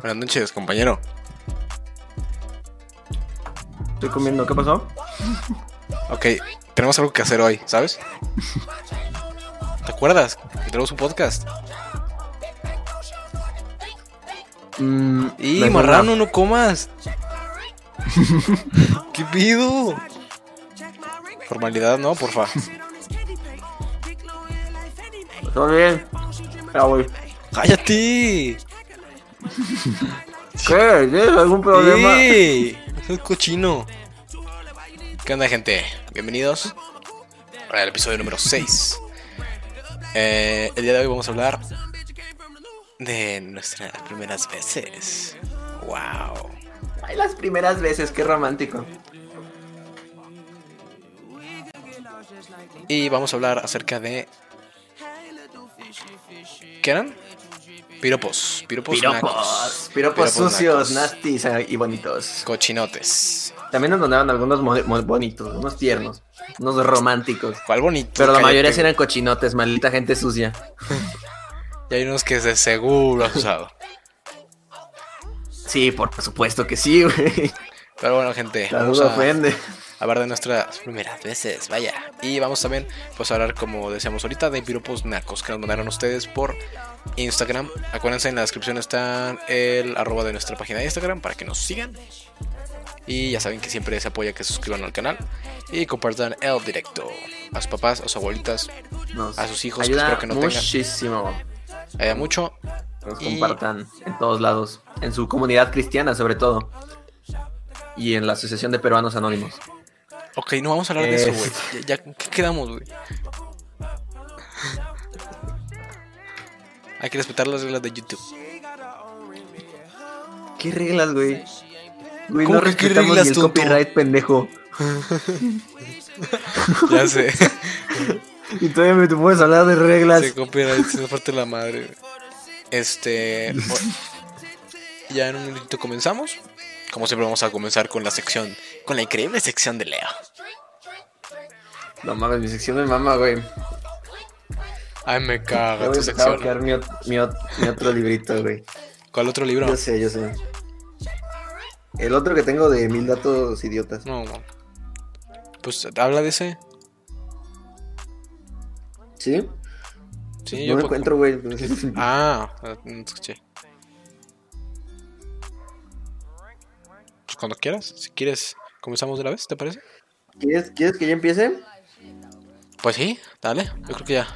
Buenas noches, compañero. Estoy comiendo, ¿qué pasó? Ok, tenemos algo que hacer hoy, ¿sabes? ¿Te acuerdas? Que tenemos un podcast. Mm, Y marrano, no comas. ¿Qué pido? Formalidad, no, porfa. ¿Todo bien? Ya voy. ¡Cállate! ¿Qué? ¿Tienes algún problema? ¡Sí! Es cochino. ¿Qué onda, gente? Bienvenidos al episodio número 6. Eh, el día de hoy vamos a hablar de nuestras primeras veces. ¡Wow! Ay, las primeras veces, qué romántico. Y vamos a hablar acerca de. ¿Qué eran? Piropos. Piropos. nacos. Piropos. Piropos Piropos sucios, nacos. nasties eh, y bonitos. Cochinotes. También nos mandaban algunos bonitos, unos tiernos, unos románticos. ¿Cuál bonito? Pero la mayoría sí eran cochinotes, maldita gente sucia. Y hay unos que de seguro has usado. Sí, por supuesto que sí, güey. Pero bueno, gente. La duda a ofende. Hablar de nuestras primeras veces. Vaya. Y vamos también pues, a hablar, como decíamos ahorita, de piropos nacos que nos mandaron ustedes por Instagram. Acuérdense, en la descripción está el arroba de nuestra página de Instagram para que nos sigan. Y ya saben que siempre se apoya que se suscriban al canal y compartan el directo a sus papás, a sus abuelitas, Nos a sus hijos, que ayuda espero que no tengan. muchísimo. haya mucho. Que nos Y- compartan en todos lados. En su comunidad cristiana, sobre todo. Y en la Asociación de Peruanos Anónimos. Ok, no vamos a hablar de eso, güey. Ya, ya- ¿qué quedamos, güey? Hay que respetar las reglas de YouTube. ¿Qué reglas, güey? Güey, ¿Cómo no que qué respetamos reglas, ni el tonto? copyright, pendejo. Ya sé. Y todavía me puedes hablar de reglas. Se copyright, se parte la madre. güey. Este. bueno, ya en un minutito comenzamos. Como siempre, vamos a comenzar con la sección. Con la increíble sección de Leo. No mames, mi sección de mamá, güey. Ay, me Ya caga voy tu a buscar mi, ot- mi ot- mi otro librito, güey. ¿Cuál otro libro? Yo sé, yo sé. El otro que tengo de mil datos idiotas. No, no. Pues habla de ese. ¿Sí? Sí, no yo lo poco- encuentro, güey. Ah, no te escuché. Pues cuando quieras, si quieres, comenzamos de una vez, ¿te parece? ¿Quieres, ¿Quieres que ya empiece? Pues sí, dale. Yo creo que ya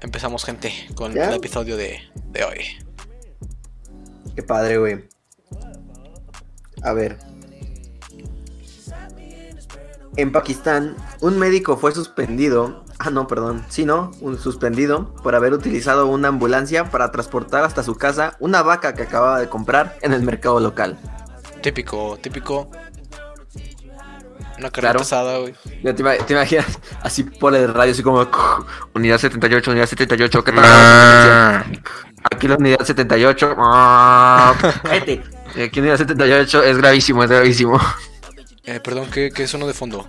empezamos, gente, con ¿Ya? el episodio de, de hoy. Qué padre, güey. A ver. En Pakistán, un médico fue suspendido. Ah, no, perdón. Sí, no, un suspendido por haber utilizado una ambulancia para transportar hasta su casa una vaca que acababa de comprar en el mercado local. Típico, típico. Una carrera Claro. pesada, güey. Ya te, ima- te imaginas así por el radio, así como unidad 78, unidad 78, ¿qué tal? Aquí la unidad 78. Cállate. Aquí unidad 78 es gravísimo, es gravísimo. Eh, perdón, ¿qué, qué sonó de fondo?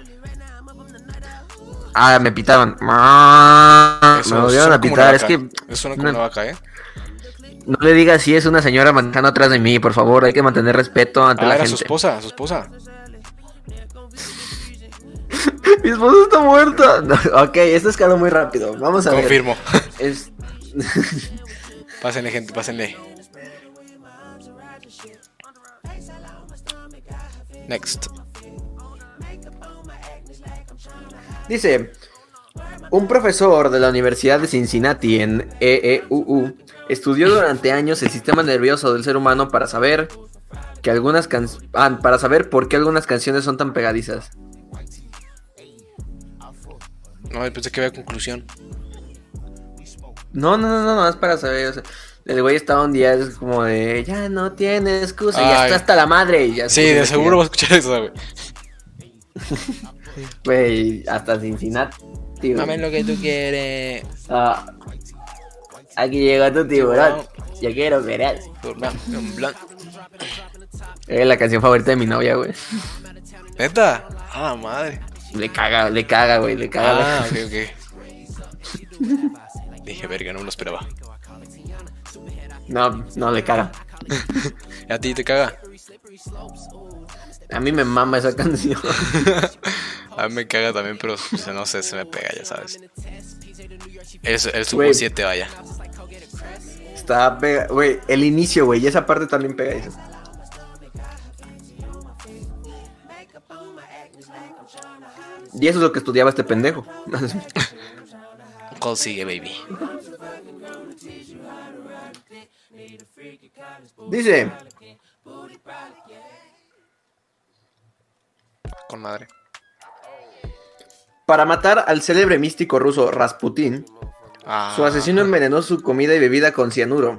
Ah, me pitaron. Me Eso volvieron suena a pitar. Es que Eso suena como no- una vaca, ¿eh? no le digas si es una señora manejando atrás de mí, por favor. Hay que mantener respeto ante Ah, la era su gente. esposa, su esposa. Mi esposa está muerta. No, ok, esto escaló muy rápido. Vamos a ver. Confirmo. Es... pásenle, gente, pásenle. Next. Dice, un profesor de la Universidad de Cincinnati en EEUU estudió durante años el sistema nervioso del ser humano para saber que algunas can- ah, para saber por qué algunas canciones son tan pegadizas. No, pensé que había conclusión. No, no, no, no, no, es para saber. o sea, el güey estaba un día es como de, ya no tiene excusa, ya Ay. está hasta la madre. Y ya Sí, a de seguro vas a escuchar eso, güey. Güey, hasta Cincinnati. güey. Dame lo que tú quieres. Ah, aquí llegó tu tiburón. Yo quiero ver. Es la canción favorita de mi novia, güey. ¿Neta? Ah, madre. Le caga, le caga, güey, le caga. Ah, ok, ok. Dije, verga, no me lo esperaba. No, no, le caga. ¿Y a ti te caga? A mí me mama esa canción. a mí me caga también, pero no sé, se me pega, ya sabes. Es el sub Güey. 7, vaya. Está pega, güey, el inicio, güey, y esa parte también pega eso. Y eso es lo que estudiaba este pendejo. ¿Cuál sigue, baby? Dice, Con madre. para matar al célebre místico ruso Rasputín, Ah, su asesino envenenó su comida y bebida con cianuro.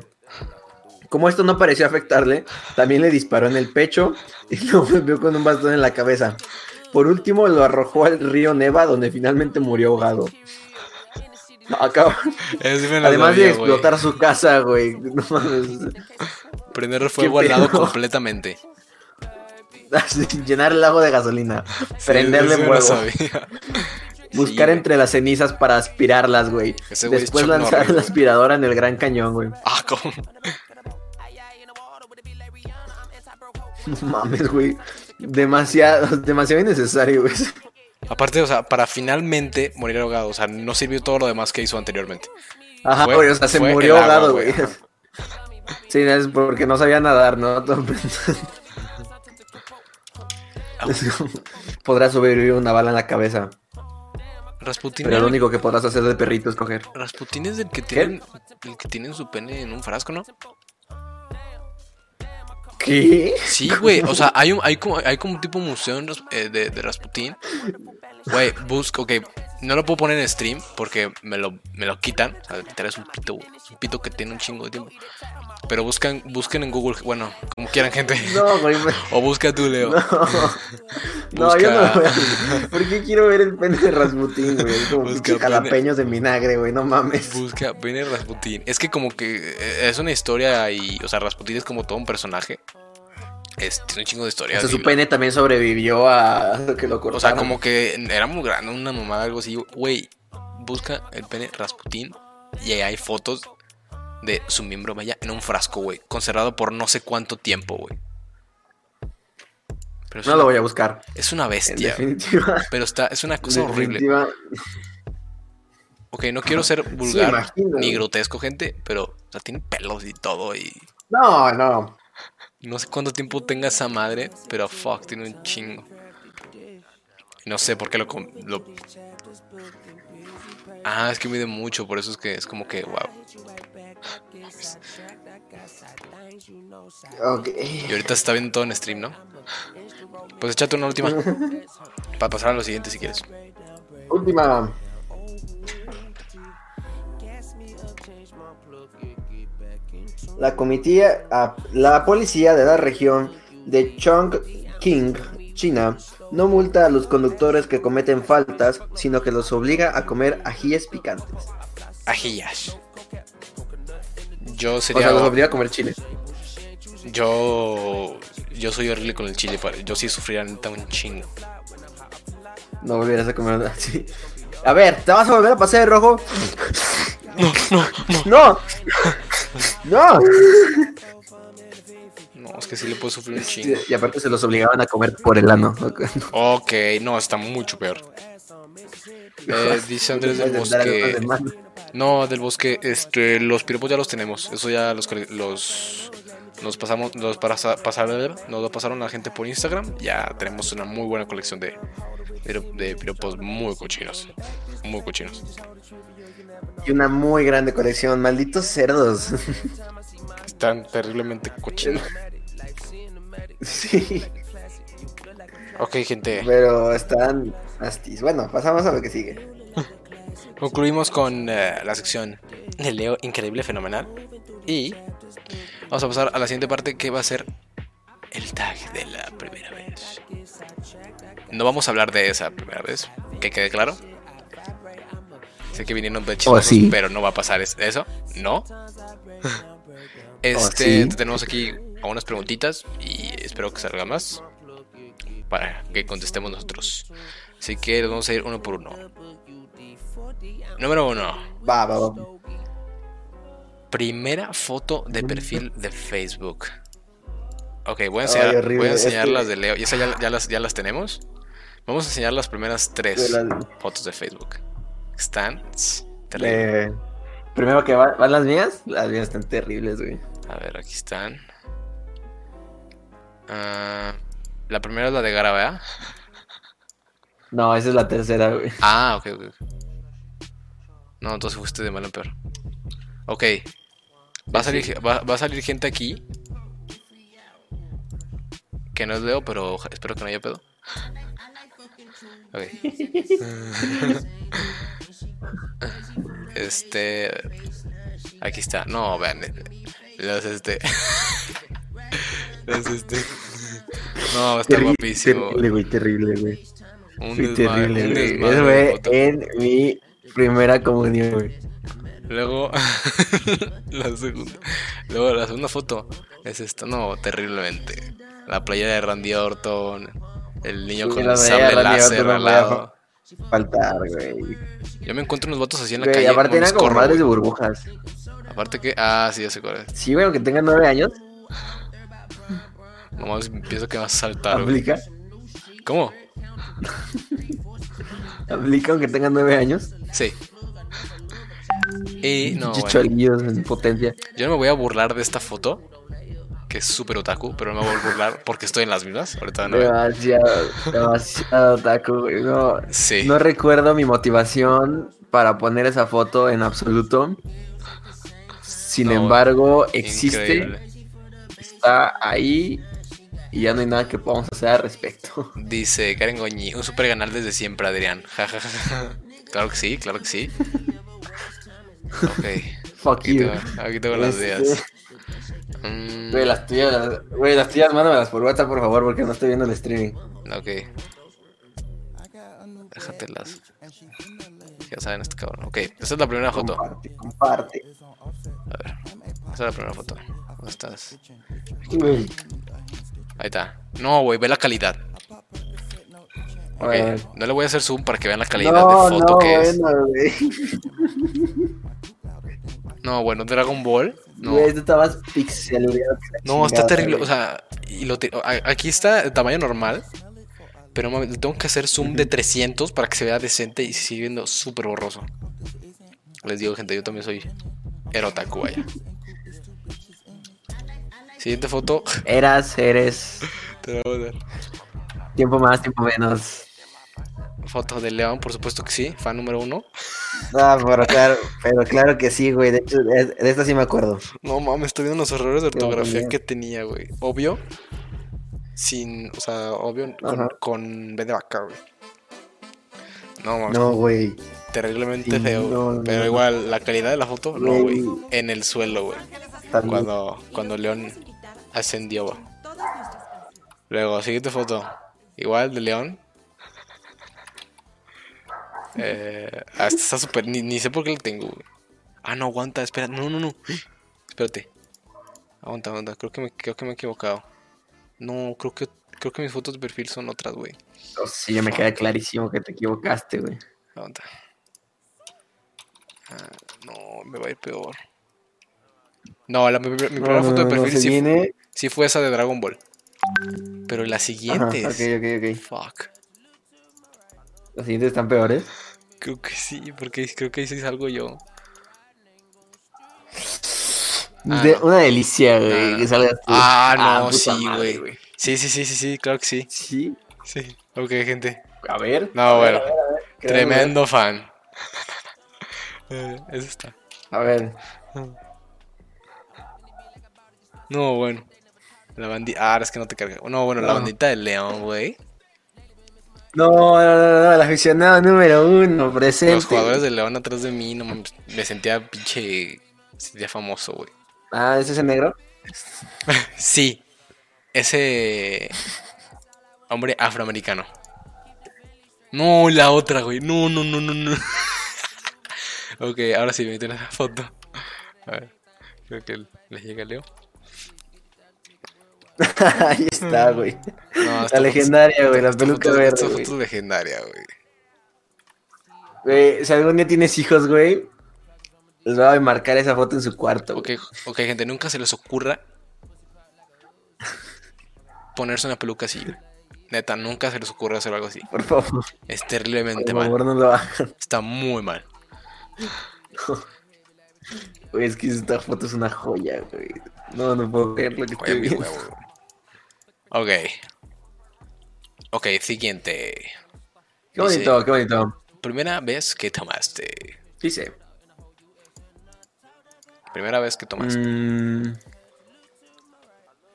Como esto no pareció afectarle, también le disparó en el pecho y lo golpeó con un bastón en la cabeza. Por último, lo arrojó al río Neva, donde finalmente murió ahogado. Me lo Además de sabía, explotar su casa, güey. No mames. Prender fuego al ¿Qué lado pedo? completamente. Llenar el lago de gasolina. Prenderle Sí, fuego. Buscar Sí, entre las cenizas para aspirarlas, güey. Después lanzar Norris. la aspiradora en el Gran Cañón, güey. Ah, ¿cómo? No mames, güey. Demasiado, demasiado innecesario, güey. Aparte, o sea, para finalmente morir ahogado. O sea, no sirvió todo lo demás que hizo anteriormente. Ajá, Fue- güey, o sea, se murió ahogado, güey. Sí, es porque no sabía nadar, ¿no? Podrás sobrevivir una bala en la cabeza. Rasputin, Pero lo el- único que podrás hacer de perrito es coger. Rasputin es el que tienen, el que tienen su pene en un frasco, ¿no? ¿Qué? Sí, güey. O sea, hay un, hay como, hay como un tipo museo en Ras- eh, de, de Rasputin. Güey, busco, ok. No lo puedo poner en stream porque me lo, me lo quitan. O sea, literal es un pito, güey. Es un pito que tiene un chingo de tiempo. Pero buscan, busquen en Google, bueno, como quieran, gente. No, güey. O busca tú, Leo. No, no yo no Busca- voy a... ¿Por qué quiero ver el pene de Rasputín, güey? Es como Busca pene. jalapeños de vinagre, güey. No mames. Busca pene Rasputin. Es que como que eh, es una historia y, o sea, Rasputin es como todo un personaje. Es, tiene un chingo de O historias. sea, su lo- pene también sobrevivió a que lo cortaron. O sea, como que era muy grande, una mamada, algo así. Güey, busca el pene Rasputin y ahí hay fotos de su miembro, vaya, en un frasco, güey. Conservado por no sé cuánto tiempo, güey. No una, lo voy a buscar. es una bestia. definitiva. Pero está, es una cosa horrible. Ok, no quiero ser vulgar ni grotesco, gente, pero, o sea, tiene pelos y todo y... No, no. No sé cuánto tiempo tenga esa madre, pero fuck, tiene un chingo. No sé por qué lo, lo- Ah, es que mide mucho, por eso es que es como que, wow. Ok. Y ahorita se está viendo todo en stream, ¿no? Pues échate una última. Para pasar a lo siguiente si quieres. Última. La comitiva, ah, la policía de la región de Chongqing, China, no multa a los conductores que cometen faltas, sino que los obliga a comer ajíes picantes. Ajillas. Yo O sería. sea, los obliga a comer chile. Yo. Yo soy horrible con el chile. Yo sí sufriría neta un chingo. No volvieras a comer así. A ver, ¿te vas a volver a pasar de rojo? No, no, no. ¡No! ¡No! No, es que sí le puedo sufrir un chingo. Y aparte se los obligaban a comer por el ano. Ok, no, está mucho peor. Eh, dice Andrés del Bosque. No, del bosque, este, los piropos ya los tenemos. Eso ya los, los nos pasamos, los pasa- pasaron, nos lo pasaron la gente por Instagram. Ya tenemos una muy buena colección de, de, de piropos muy cochinos. Muy cochinos. Y una muy grande colección. Malditos cerdos. Están terriblemente cochinos. sí. Ok, gente. Pero están astis. Bueno, pasamos a lo que sigue. Concluimos con eh, la sección de Leo increíble, fenomenal. Y vamos a pasar a la siguiente parte que va a ser el tag de la primera vez. No vamos a hablar de esa primera vez, que quede claro. Sé que vinieron de chismosos, sí. pero no va a pasar es- eso, no. Este, sí. tenemos aquí unas preguntitas y espero que salga más para que contestemos nosotros. Así que los vamos a ir uno por uno. Número uno. Va, va, va. Primera foto de perfil de Facebook. Ok, voy a enseñar, horrible, voy a es enseñar que- las de Leo. ¿Y esas ya, ya las, ya las tenemos? Vamos a enseñar las primeras tres De las- fotos de Facebook. Están terribles. Eh, primero que va- van las mías, las mías están terribles, güey. A ver, aquí están. Ah, la primera es la de Gara, ¿verdad? No, esa es la tercera, güey. Ah, ok, ok. No, entonces fuiste de mal en peor. Ok. Va a salir, va, va a salir gente aquí. Que no es Leo, pero espero que no haya pedo. Ok. Este. Aquí está. No, vean. Los este. Los este. No, está Terri- guapísimo. Terrible, güey, terrible, güey. Un desmadre, terrible, güey. Eso fue en mi primera comunión, güey. Luego, la segunda. Luego, la segunda foto es esta. No, terriblemente. La playa de Randy Orton. El niño Sí, con el sable láser al lado. Faltar, güey. Yo me encuentro unos vatos así en la Güey, calle. aparte eran como madres de güey. burbujas. Aparte que. Ah, sí, ya sé cuál es. Sí, güey, aunque tengan nueve años, Nomás pienso que vas a saltar, güey. aplica. ¿Cómo? Aplica aunque tengan nueve años. Sí. Y no, bueno. en potencia. Yo no me voy a burlar de esta foto. Que es súper otaku, pero no me voy a burlar porque estoy en las mismas. Ahorita no. Demasiado, demasiado güey. No, Sí. no recuerdo mi motivación para poner esa foto en absoluto. Sin No, embargo, existe, Increíble. está ahí y ya no hay nada que podamos hacer al respecto. Dice Karen Goñi, un super canal desde siempre, Adrián. Ja, ja, ja. Claro que sí, claro que sí. Ok, Fuck aquí you. tengo, aquí tengo las Este, ideas. Mm, Güey, las tuyas, güey, las tuyas, mándamelas por WhatsApp, por favor, porque no estoy viendo el streaming. ok. Déjatelas. Ya saben este cabrón. Ok, esa es la primera foto. Comparte, comparte. A ver, esa es la primera foto. ¿Dónde estás? Güey, Ahí está. No, güey, ve la calidad. Ok, Bueno. no le voy a hacer zoom para que vean la calidad no, de foto no, que es. bueno. No, bueno, Dragon Ball. No. Güey, pixel. No, está terrible. güey. O sea, y lo te- a- aquí está el tamaño normal. Pero mami, tengo que hacer zoom de 300 para que se vea decente y sigue viendo súper borroso. Les digo, gente, yo también soy erotaku, vaya. Siguiente foto. Eras, eres. Te voy a dar. Tiempo más, tiempo menos. Foto de León, por supuesto que sí. Fan número uno. Ah, pero claro, pero claro que sí, güey. De hecho, de, de esta sí me acuerdo. No mames, estoy viendo los errores de ortografía que tenía, güey. Obvio. Sin, o sea, obvio con, Ajá. con B de vaca, güey. No mames. No, güey. terriblemente Sí, feo. no, pero no. igual, la calidad de la foto, no, Güey. En el suelo, güey. Cuando, cuando León ascendió. Luego, siguiente foto. Igual de León. Eh, ah, esta está súper. Ni, ni sé por qué la tengo, güey. Ah, no, aguanta, espera. No, no, no. Espérate. Aguanta, aguanta. Creo que me, creo que me he equivocado. No, creo que, creo que mis fotos de perfil son otras, güey. Oh, sí, ya me queda clarísimo que te equivocaste, güey. Aguanta. Ah, no, me va a ir peor. No, la, mi, mi primera No, foto de no, no, perfil se sí, viene. Sí fue esa de Dragon Ball. Pero las Ajá, siguientes. ok, ok, ok. Fuck. Las siguientes están peores. Creo que sí, porque creo que ahí sí salgo yo. Ah, De- no. Una delicia, güey. No, no, que no. salgas tú. Ah, no, puta sí, güey. Sí, sí, sí, sí, sí, claro que sí. Sí. Sí. Ok, gente. A ver. No, a ver, bueno. a ver, a ver, queremos Tremendo fan. Eh, Eso está. A ver. No, bueno. La bandita. Ah, es que no te carga. No, bueno, la bandita del león, güey. No, no, no, no, el aficionado número uno, presente. Los jugadores del León atrás de mí, no me sentía pinche. Sentía famoso, güey. Ah, ¿ese es el negro? Sí, ese. Hombre afroamericano. No, la otra, güey. No, no, no, no, no. ok, ahora sí, me tiene la foto. A ver, creo que le llega Leo. Ahí está, güey. No, La legendaria, güey, la peluca verde, Esta güey. foto es legendaria, güey. Güey, si algún día tienes hijos, güey, Les voy a marcar esa foto en su cuarto. Ok, ok, gente, nunca se les ocurra ponerse una peluca así. Neta, nunca se les ocurra hacer algo así. Por favor. Es terriblemente Por favor, mal. no lo hagan. Está muy mal. Güey, es que esta foto es una joya, güey. No, no puedo creer lo que Oye, estoy mi viendo. huevo. Ok. Ok, siguiente. Qué bonito, qué bonito. Primera vez que tomaste. Dice. Primera vez que tomaste. Mm,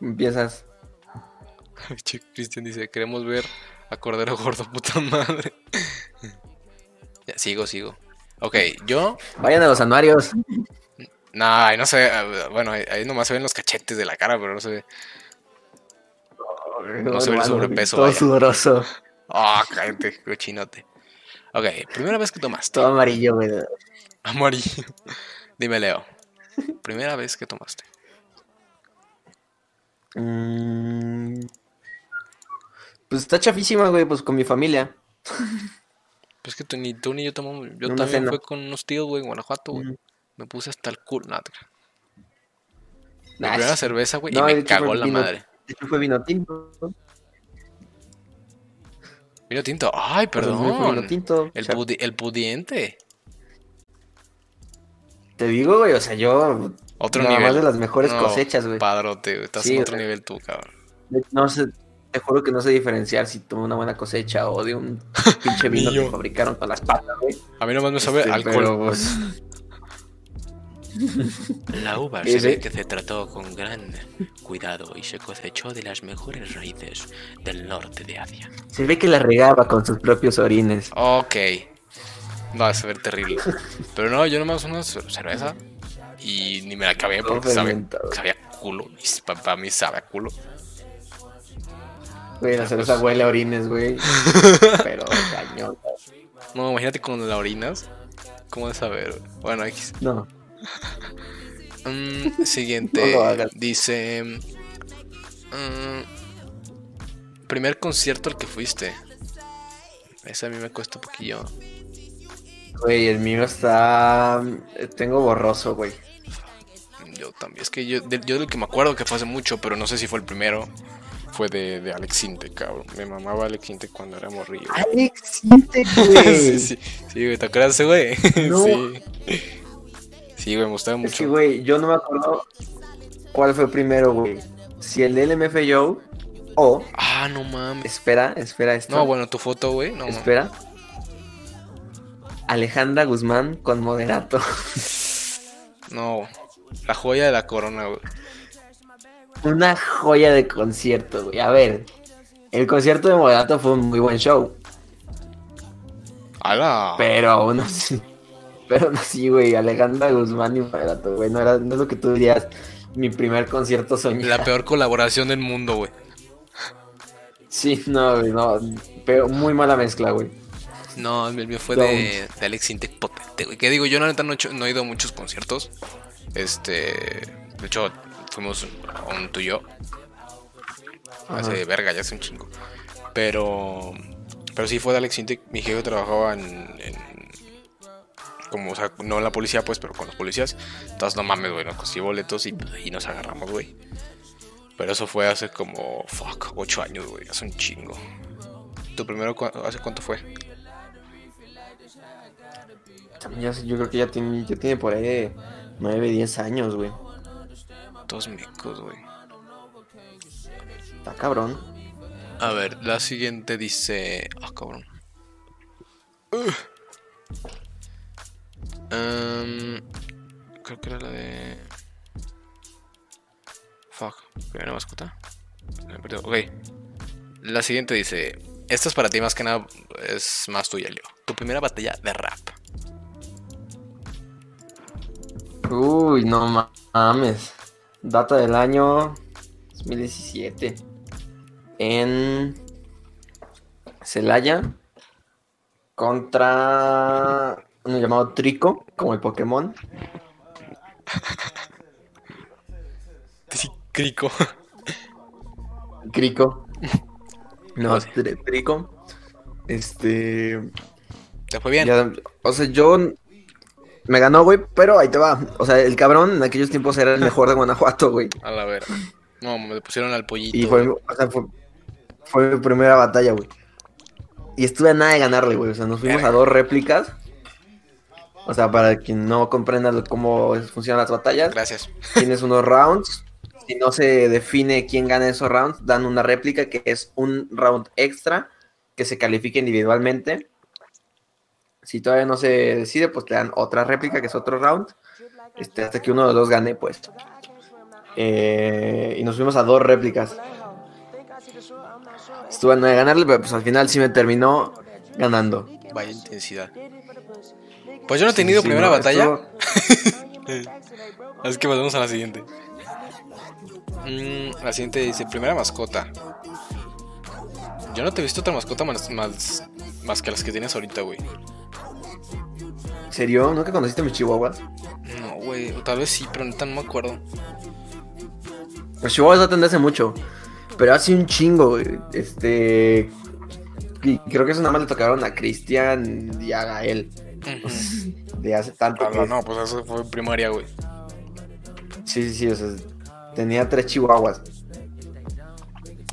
empiezas. Cristian dice, queremos ver a Cordero Gordo, puta madre. ya, sigo, sigo. Ok, yo... Vayan a los anuarios. No, ahí no se ve, bueno, ahí, ahí nomás se ven los cachetes de la cara, pero no se ve. No se ve el sobrepeso, Todo vaya. sudoroso. Ah, cállate, cochinote. Ok, primera vez que tomaste. Todo amarillo, güey. Amarillo. Dime, Leo. Primera vez que tomaste. Mm, pues está chafísima, güey, pues con mi familia. Pues que tú, ni tú ni yo tomamos. Yo también fue con unos tíos, güey, en Guanajuato, güey. Mm. Me puse hasta el culo. No. Mi Nah, primera cerveza, güey, No, y me cagó la vino- madre. Hecho fue vino tinto. Vino tinto. Ay, mío fue perdón. Vino tinto. El, O sea, pudi- el pudiente. te digo, güey, o sea, yo. Otro nada nivel. más de las mejores No, cosechas, güey. Padrote, güey. Estás Sí, en otro güey. nivel tú, cabrón. No sé, te juro que no sé diferenciar si tomo una buena cosecha o de un pinche vino que fabricaron con las patas, güey. A mí nomás me sabe Este, alcohol. pero, pues, La uva se ve que se trató con gran cuidado y se cosechó de las mejores raíces del norte de Asia. se ve que la regaba con sus propios orines. Ok. Va a ver terrible. Pero no, yo nomás una cer- cerveza y ni me la acabé porque sabe, sabía culo. Y para mí sabe a culo. Güey, la cerveza pues. huele a orines, güey. Pero cañón. No, imagínate con la orinas. ¿Cómo de saber? Bueno, X. No. Mm, siguiente. No. Dice. mm, primer concierto al que fuiste. Ese a mí me cuesta un poquillo. Güey, el mío está. Tengo borroso, güey. Yo también. Es que yo, de- yo del que me acuerdo que fue hace mucho, pero no sé si fue el primero. Fue de, de Alex Inte, cabrón. Me mamaba Alex Inte cuando era morrillo. Alex, siente, güey. sí, sí, sí, güey, ¿te acuerdas güey? No. Sí. Sí, güey, me gustaba mucho. que, güey, yo no me acuerdo cuál fue primero, güey. Si el LMFAO o. Ah, no mames. Espera, espera esto. No, bueno, tu foto, güey. No, mames. Espera. Alejandra Guzmán con moderato. no. La joya de la corona, güey. Una joya de concierto, güey. A ver, el concierto de moderato fue un muy buen show. ¡Hala! Pero aún así. Pero aún así, güey. Alejandra Guzmán y moderato, güey. No, era, no es lo que tú dirías. Mi primer concierto soñado. La peor colaboración del mundo, güey. Sí, no, güey, no. Pero muy mala mezcla, güey. No, el mío fue No. de, de Alex Intec potente, güey. Que digo, yo la neta no, no he ido a muchos conciertos. Este. De hecho, fuimos a un tuyo. Hace Ajá. verga, ya hace un chingo. Pero. Pero sí fue de Alex Intec. Mi jefe trabajaba en. en- como, o sea, no la policía, pues, pero con los policías. Entonces, no mames, güey, nos conseguí boletos y, y nos agarramos, güey. Pero eso fue hace como. Fuck, ocho años, güey. Hace un chingo. ¿Tu primero cu- hace cuánto fue? Ya yo creo que ya tiene, ya tiene por ahí de 9, 10 años, güey. Dos mecos, güey. Está cabrón. A ver, la siguiente dice. Ah, cabrón. Ugh. Em, creo que era la de. Fuck. Primera mascota. Ok. La siguiente dice. Esta es para ti más que nada. Es más tuya, Leo. Tu primera batalla de rap. Uy, no mames. Data del año 2017. En Celaya. Contra uno llamado Trico, como el Pokémon. Crico. Crico. No. Tri- Trico. Este. ¿Te fue bien? Ya, o sea, yo. Me ganó, güey, pero ahí te va. O sea, el cabrón en aquellos tiempos era el mejor de Guanajuato, güey. A la ver. No, me pusieron al pollito. Y fue, o sea, fue, fue mi primera batalla, güey. Y estuve a nada de ganarle, güey. O sea, nos fuimos a dos réplicas. O sea, para quien no comprenda cómo funcionan las batallas, Gracias. tienes unos rounds. Si no se define quién gana esos rounds, dan una réplica que es un round extra que se califica individualmente. Si todavía no se decide, pues te dan otra réplica que es otro round. Este, hasta que uno de los dos gane, pues. Eh, y nos fuimos a dos réplicas. Estuve de ganarle, pero pues al final sí me terminó ganando. Vaya intensidad. Pues yo no he tenido Sí, primera no, batalla. estuvo- Así que pasamos a la siguiente. Mm, la siguiente dice, primera mascota. Yo no te he visto otra mascota más, más, más que las que tienes ahorita, güey. ¿En serio? ¿Nunca conociste a mis chihuahuas? No, güey. Tal vez sí, pero neta no me acuerdo. Los chihuahuas no tendré hace mucho. Pero hace un chingo, güey. Este. Y creo que eso nada más le tocaron a Cristian y a Gael. De hace tanto. Ah, que- no, pues eso fue primaria, güey. Sí, sí, sí. O sea, tenía tres chihuahuas.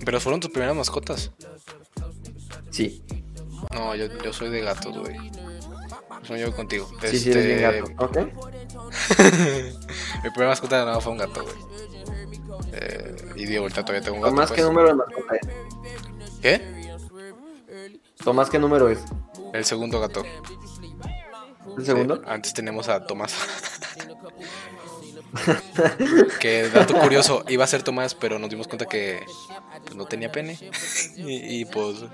Pero fueron tus primeras mascotas. Sí. No, yo, yo soy de gatos, güey. Me llevo contigo. Sí, sí, eres bien Este, gato. Ok. Mi primera mascota de nada fue un gato, güey. Eh, y digo, ahorita todavía tengo un gato. Tomás, pues. ¿qué número de mascota es? ¿Qué? Tomás, ¿qué número es? El segundo gato. ¿El segundo? Sí, antes tenemos a Tomás. que dato curioso, iba a ser Tomás, pero nos dimos cuenta que pues, no tenía pene. y, y, pues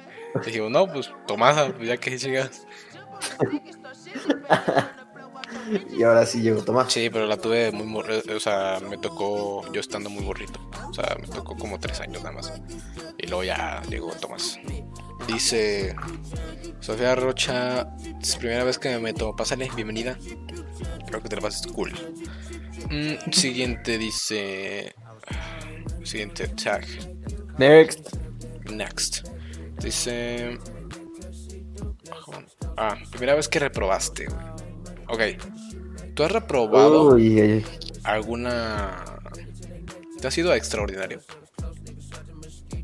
dijimos, no, pues Tomás, ya que llegas. Y ahora sí llegó Tomás. Sí, pero la tuve muy eh, o sea, me tocó yo estando muy borrito. O sea, me tocó como tres años nada más. Y luego ya llegó Tomás. Dice Sofía Rocha, es primera vez que me meto. Pásale, bienvenida. Creo que te la pases cool. Mm, siguiente dice. Siguiente tag. Next. Next. Dice. Ah, primera vez que reprobaste. Ok. ¿Tú has reprobado alguna. ¿Te ha sido extraordinario?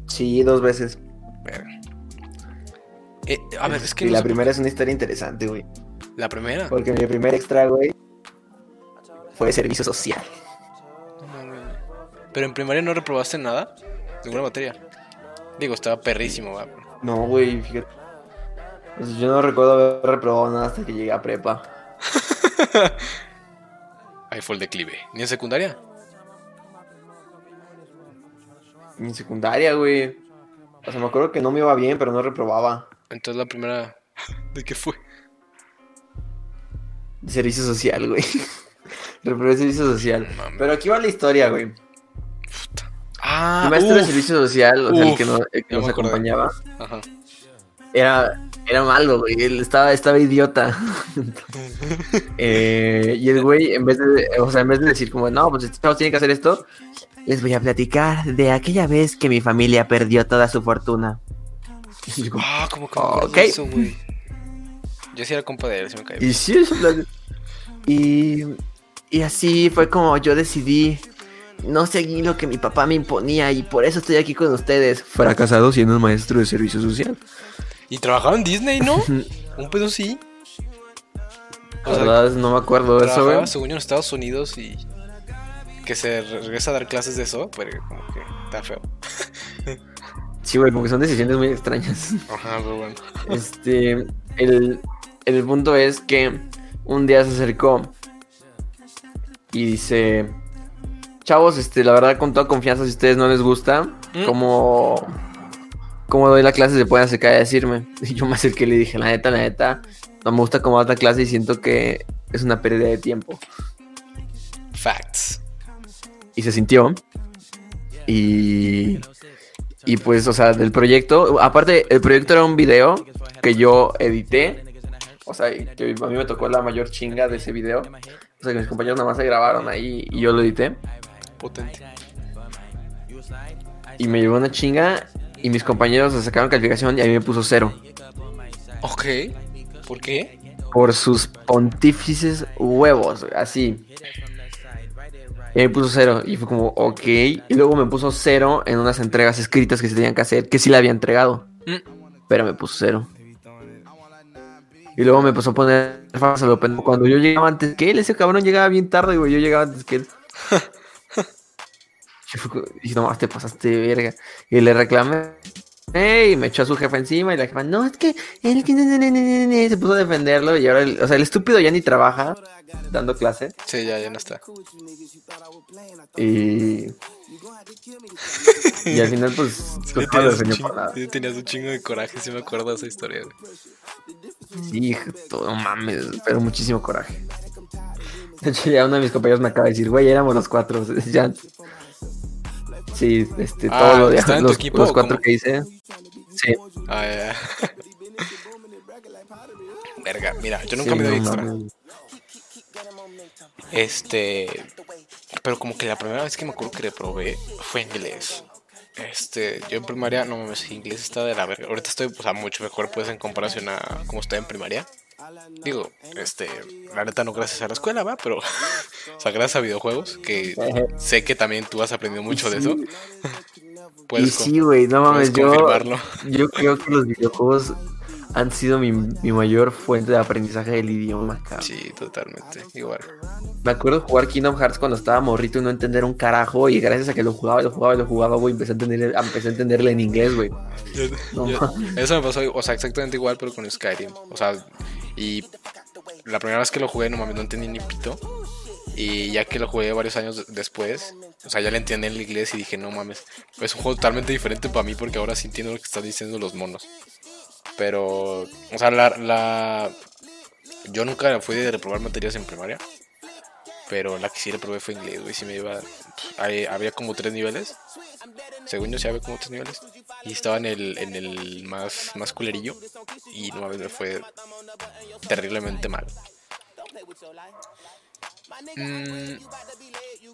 Sí, dos veces. Eh, a ver, es que y no la primera es una historia interesante, güey. la primera. Porque mi primer extra, güey, fue servicio social. No. Pero en primaria no reprobaste nada, ninguna materia. Digo, estaba perrísimo, va. No, güey, fíjate. Yo no recuerdo haber reprobado nada hasta que llegué a prepa. Ahí fue el declive. ¿Ni en secundaria? Ni En secundaria, güey. O sea, me acuerdo que no me iba bien, pero no reprobaba. Entonces la primera. ¿De qué fue? Servicio social, güey. Reprobé servicio social. Pero aquí va la historia, güey. Ah, Mi maestro de servicio social, o sea, el que, no- el que ya nos acompañaba, Ajá. era, era malo, güey. Él estaba, estaba idiota. Eh, y el güey, en vez de, o sea, en vez de decir como, no, pues estos chavos tienen que hacer esto, les voy a platicar de aquella vez que mi familia perdió toda su fortuna. Y Ah, como que me acuerdo Ok. de eso, güey. Yo sí era compa de él, se me cayó. Y sí, es la- y, y así fue como yo decidí no seguir lo que mi papá me imponía y por eso estoy aquí con ustedes. Fracasado siendo un maestro de servicio social. Y trabajaba en Disney, ¿no? Un pedo sí. O sea, verdad no me acuerdo de eso, güey. según yo en Estados Unidos y que se regresa a dar clases de eso, pero como que está feo. Sí, güey, porque son decisiones muy extrañas. Ajá, pero bueno. Este, el, el punto es que un día se acercó y dice, chavos, este, la verdad con toda confianza, si a ustedes no les gusta, Mm. como, como doy la clase, se pueden acercar a decirme. Y yo me acerqué y le dije, la neta, la neta, no me gusta cómo das la clase y siento que es una pérdida de tiempo. Facts. Y se sintió. Y, y pues, o sea, del proyecto, aparte, el proyecto era un video que yo edité. O sea, que a mí me tocó la mayor chinga de ese video. O sea, que mis compañeros nada más se grabaron ahí y yo lo edité. Potente. Y me llevó una chinga y mis compañeros le sacaron calificación y a mí me puso cero. Ok. ¿Por qué? por sus pontífices huevos, así. Y me puso cero. Y fue como, ok. Y luego me puso cero en unas entregas escritas que se tenían que hacer, que sí le había entregado. Mm. Pero me puso cero. Y luego me empezó a poner falso lo pendejo. Cuando yo llegaba antes que él, ese cabrón llegaba bien tarde, güey. Yo llegaba antes que él. Yo dije, no, te pasaste de verga. Y le reclamé. Y me echó a su jefa encima y la jefa, no, es que él que ne, ne, ne, ne, ne", se puso a defenderlo y ahora, el- o sea, el estúpido ya ni trabaja dando clase Sí, ya, ya no está. y y al final pues Sí, tenías, un chingo, sí, tenías un chingo de coraje, sí me acuerdo de esa historia. güey. Sí, todo mames, pero muchísimo coraje. De hecho, ya uno de mis compañeros me acaba de decir, güey, éramos los cuatro. Ya. Sí, este, Ah, todo lo de ¿están en tu los, los cuatro cómo? que hice. Sí. Ah, ya. Verga, mira, yo nunca sí, me doy no extra. Este. Pero como que la primera vez que me acuerdo que le probé fue inglés. Este, yo en primaria, no mames, inglés está de la verga. Ahorita estoy, o sea, mucho mejor pues en comparación a como estoy en primaria. Digo, este, la neta no gracias a la escuela, va, pero, o sea, gracias a videojuegos, que sé que también tú has aprendido mucho de eso. Y Puedes, sí, güey, no mames, yo, yo creo que los videojuegos han sido mi, mi mayor fuente de aprendizaje del idioma, cabrón. Sí, totalmente, igual. Me acuerdo jugar Kingdom Hearts cuando estaba morrito y no entender un carajo. Y gracias a que lo jugaba, y lo jugaba, y lo jugaba, güey, empecé a, entender, empecé a entenderle en inglés, güey. No eso me pasó, o sea, exactamente igual, pero con Skyrim. O sea, y la primera vez que lo jugué, no mames, no entendí ni pito. Y ya que lo jugué varios años de- después, o sea, ya le entendí en el inglés y dije, no mames, es un juego totalmente diferente para mí porque ahora sí entiendo lo que están diciendo los monos. Pero, o sea, la, la... Yo nunca fui de reprobar materias en primaria. Pero la que sí reprobé fue inglés, güey. Sí me iba. había como tres niveles. Según yo, sí había como tres niveles. Y estaba en el, en el más, más culerillo. Y no me fue terriblemente mal. Mm,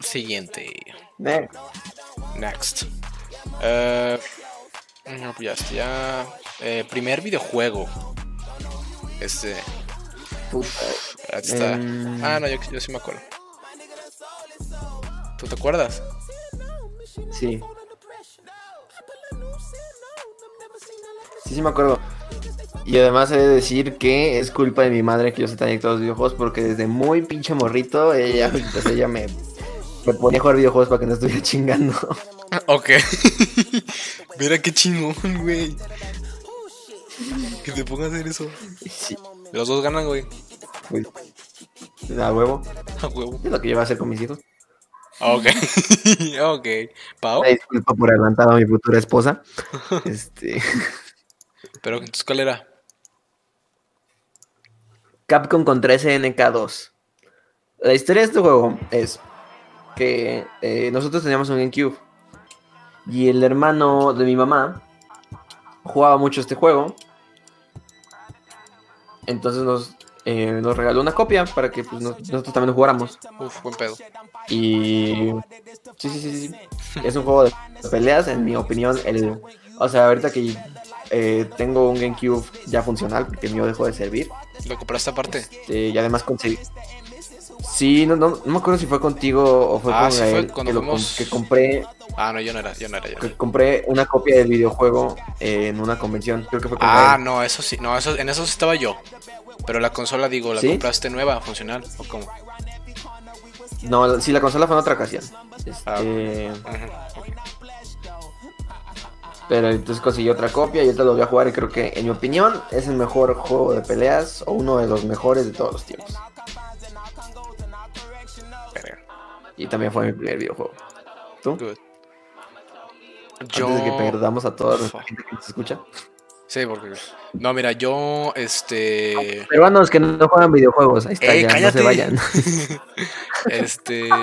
siguiente. Eh, Next. Eh, no, ya. Ya. Eh, primer videojuego. Este. puta. Está. Em. Ah, no, yo, yo sí me acuerdo. ¿Tú te acuerdas? Sí. Sí, sí me acuerdo. Y además he de decir que es culpa de mi madre que yo sea tan adicto a los videojuegos porque desde muy pinche morrito ella, pues, ella me, me ponía a jugar videojuegos para que no estuviera chingando. Ok. Mira qué chingón, güey. Que te ponga a hacer eso. Sí, Los dos ganan, güey. pues, a huevo. A huevo. Es lo que yo voy a hacer con mis hijos. Ok. ok. Pau. Una disculpa por adelantado a mi futura esposa. Este, Pero entonces, ¿cuál era? Capcom contra SNK2. La historia de este juego es que eh, nosotros teníamos un GameCube y el hermano de mi mamá jugaba mucho este juego. Entonces nos, eh, nos regaló una copia para que pues, nos- nosotros también lo jugáramos. Uf, buen pedo. Y sí, sí, sí, sí. Es un juego de peleas, en mi opinión. El, o sea, ahorita que eh, tengo un GameCube ya funcional, porque el mío dejó de servir. ¿Lo compraste aparte? Eh, y además conseguí. Sí, no, no, no me acuerdo si fue contigo o fue Ah, con sí fue él cuando que, lo que compré Ah, no, yo no era, yo no era, yo no que compré una copia del videojuego en una convención. Creo que fue con Ah, no, eso sí, no, eso, en eso estaba yo. Pero la consola, digo, ¿la ¿Sí? compraste nueva, funcional? ¿O cómo? No, sí, la consola fue en otra ocasión. Ah. Este, Ujú, ok. Pero entonces conseguí otra copia y ahorita lo voy a jugar y creo que, en mi opinión, es el mejor juego de peleas o uno de los mejores de todos los tiempos. Y también fue mi primer videojuego. ¿Tú? Good. Antes de que perdamos a toda la gente que nos escucha. Sí, porque. No, mira, yo, este. Peruanos que no juegan videojuegos, ahí está, ¡Eh, ya, cállate! no se vayan. este.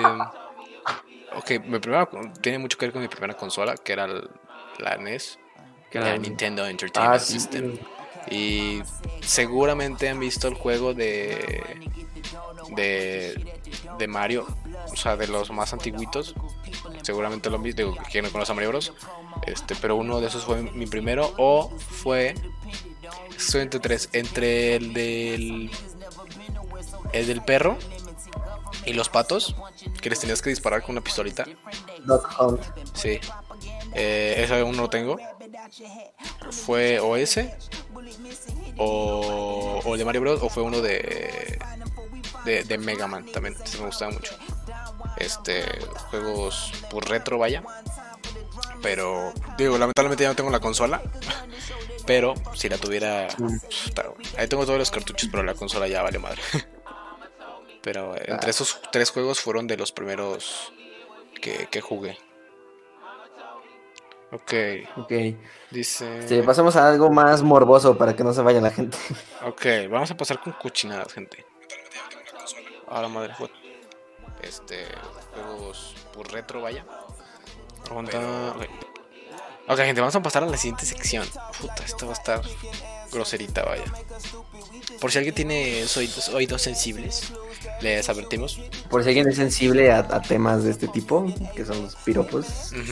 Ok, mi primera. Tiene mucho que ver con mi primera consola, que era el- la NES, Que la era- Nintendo Entertainment Ah, sí. System. Y seguramente han visto el juego de. de. de Mario, o sea, de los más antiguitos. Seguramente lo han visto, digo, quien no conoce a Mario Bros. Este, pero uno de esos fue mi primero, o fue. Estoy entre tres, entre el del El del perro y los patos, que les tenías que disparar con una pistolita. Hunt. Sí. Eh, ese aún no lo tengo. Fue o ese, o, o el de Mario Bros. o fue uno de, de, de Mega Man también. ese me gustaba mucho. Este, juegos por retro, vaya. Pero, digo, lamentablemente ya no tengo la consola. Pero si la tuviera. Ahí tengo todos los cartuchos, pero la consola ya vale madre. Pero entre esos tres juegos fueron de los primeros que, que jugué. Ok, Ok. dice. Este, pasamos a algo más morboso para que no se vaya la gente. Ok, vamos a pasar con cochinadas, gente. A la madre, what? Este, juegos por retro, vaya. Aguanta. ok. Ok, gente, vamos a pasar a la siguiente sección. Puta, esto va a estar groserita, vaya. Por si alguien tiene oídos, oídos sensibles, les advertimos. Por si alguien es sensible a, a temas de este tipo, que son los piropos,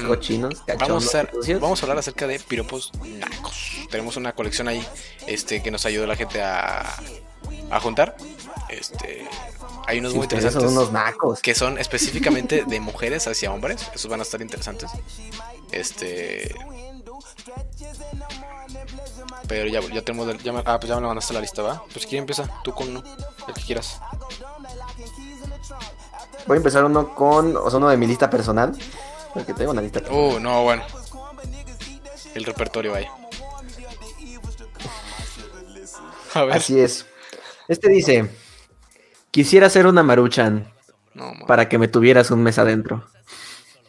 cochinos, Vamos a, vamos hablar acerca de piropos nacos. Tenemos una colección ahí este, que nos ayuda la gente a, a juntar. Este, hay unos Sí, muy interesantes. son unos nacos. que son específicamente de mujeres hacia hombres. Esos van a estar interesantes. Este. Pero ya, ya tenemos. Ya me, ah, pues ya me lo mandaste a la lista, ¿va? Pues quién empieza, tú con uno, el que quieras. Voy a empezar uno con, o sea, uno de mi lista personal. Porque tengo una lista personal. Oh, no, bueno. El repertorio, vaya. A ver. Así es. Este dice: Quisiera ser una maruchan No, para que me tuvieras un mes adentro.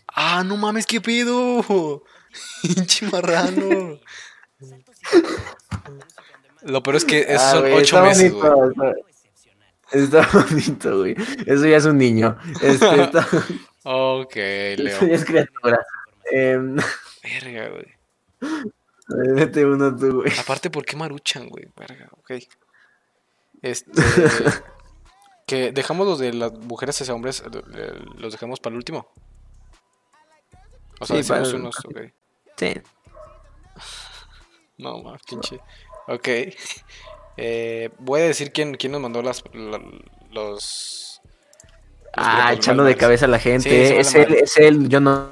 Ah, no mames, qué pedo. Hinche marrano. Lo peor es que esos Ah, son güey, ocho meses, bonito, Está, está bonito, güey. Eso ya es un niño. Este, está- Ok, Leo. eso ya es criatura. Em, Verga, güey. vete uno tú, güey. Aparte, ¿por qué maruchan, güey? Verga, ok. Este. que dejamos los de las mujeres hacia hombres, eh, eh, los dejamos para el último. O sea, Sí, decimos para el- unos, ok. Sí. No, más, pinche. Ok. Eh, voy a decir quién, quién nos mandó las, la- los. los Ah, echando de cabeza a la Sí, gente. es él, es él, yo no.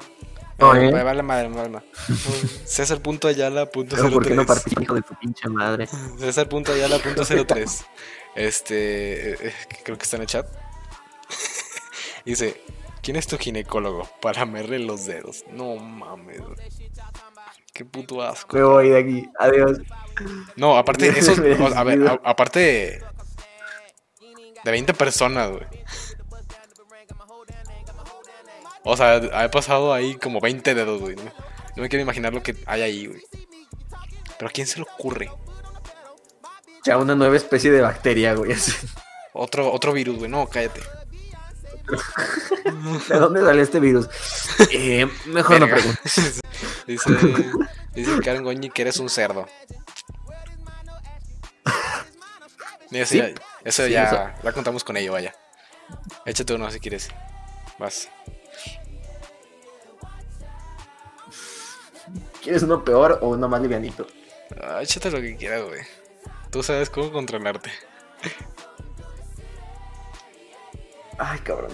No, Eh, me vale madre, vale madre. César punto Ayala punto Pero ¿por qué no 03. participa, hijo de tu pinche madre? César punto Ayala punto 03. Este, eh, eh, creo que está en el chat. Dice, ¿quién es tu ginecólogo? Para merle los dedos. No mames. Qué puto asco. Me voy de aquí. Adiós. No, aparte, eso, a ver, a- aparte de, de 20 personas, güey. O sea, he pasado ahí como 20 dedos, güey. No, no me quiero imaginar lo que hay ahí, güey. Pero ¿a quién se le ocurre? Ya una nueva especie de bacteria, güey. Otro, otro virus, güey. No, cállate. ¿De dónde salió este virus? Eh, mejor no Verga. preguntes. dice, dice Karen Goñi que eres un cerdo. Eso Sí. ya, eso Sí, ya eso. la contamos con ello, vaya. Échate uno si quieres. Vas. ¿Quieres uno peor o uno más livianito? Ah, échate lo que quieras, güey. Tú sabes cómo controlarte. Ay, cabrón.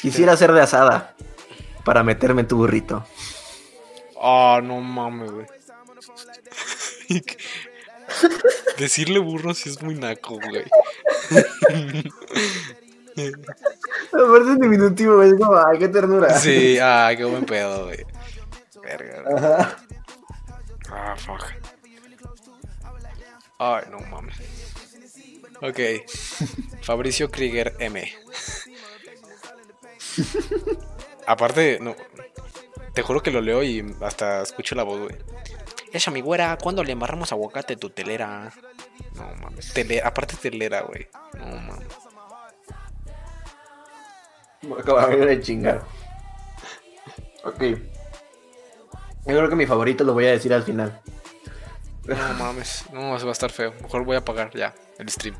Quisiera ser de asada para meterme en tu burrito. Ah, no mames, güey. Decirle burro sí es muy naco, güey. Aparte es diminutivo, güey. Es como, ay, qué ternura. Sí, ah, qué buen pedo, güey. Verga. güey. Ajá. Ah, fuck. Ay, no mames. Ok. Fabricio Krieger M. Aparte, no. Te juro que lo leo y hasta escucho la voz, güey. Esa mi güera, ¿cuándo le embarramos aguacate tu telera? No mames. Tele- aparte telera, güey. No mames. Me acabo de chingar. Ok. Yo creo que mi favorito lo voy a decir al final. No mames. No, eso va a estar feo. Mejor voy a apagar ya el stream.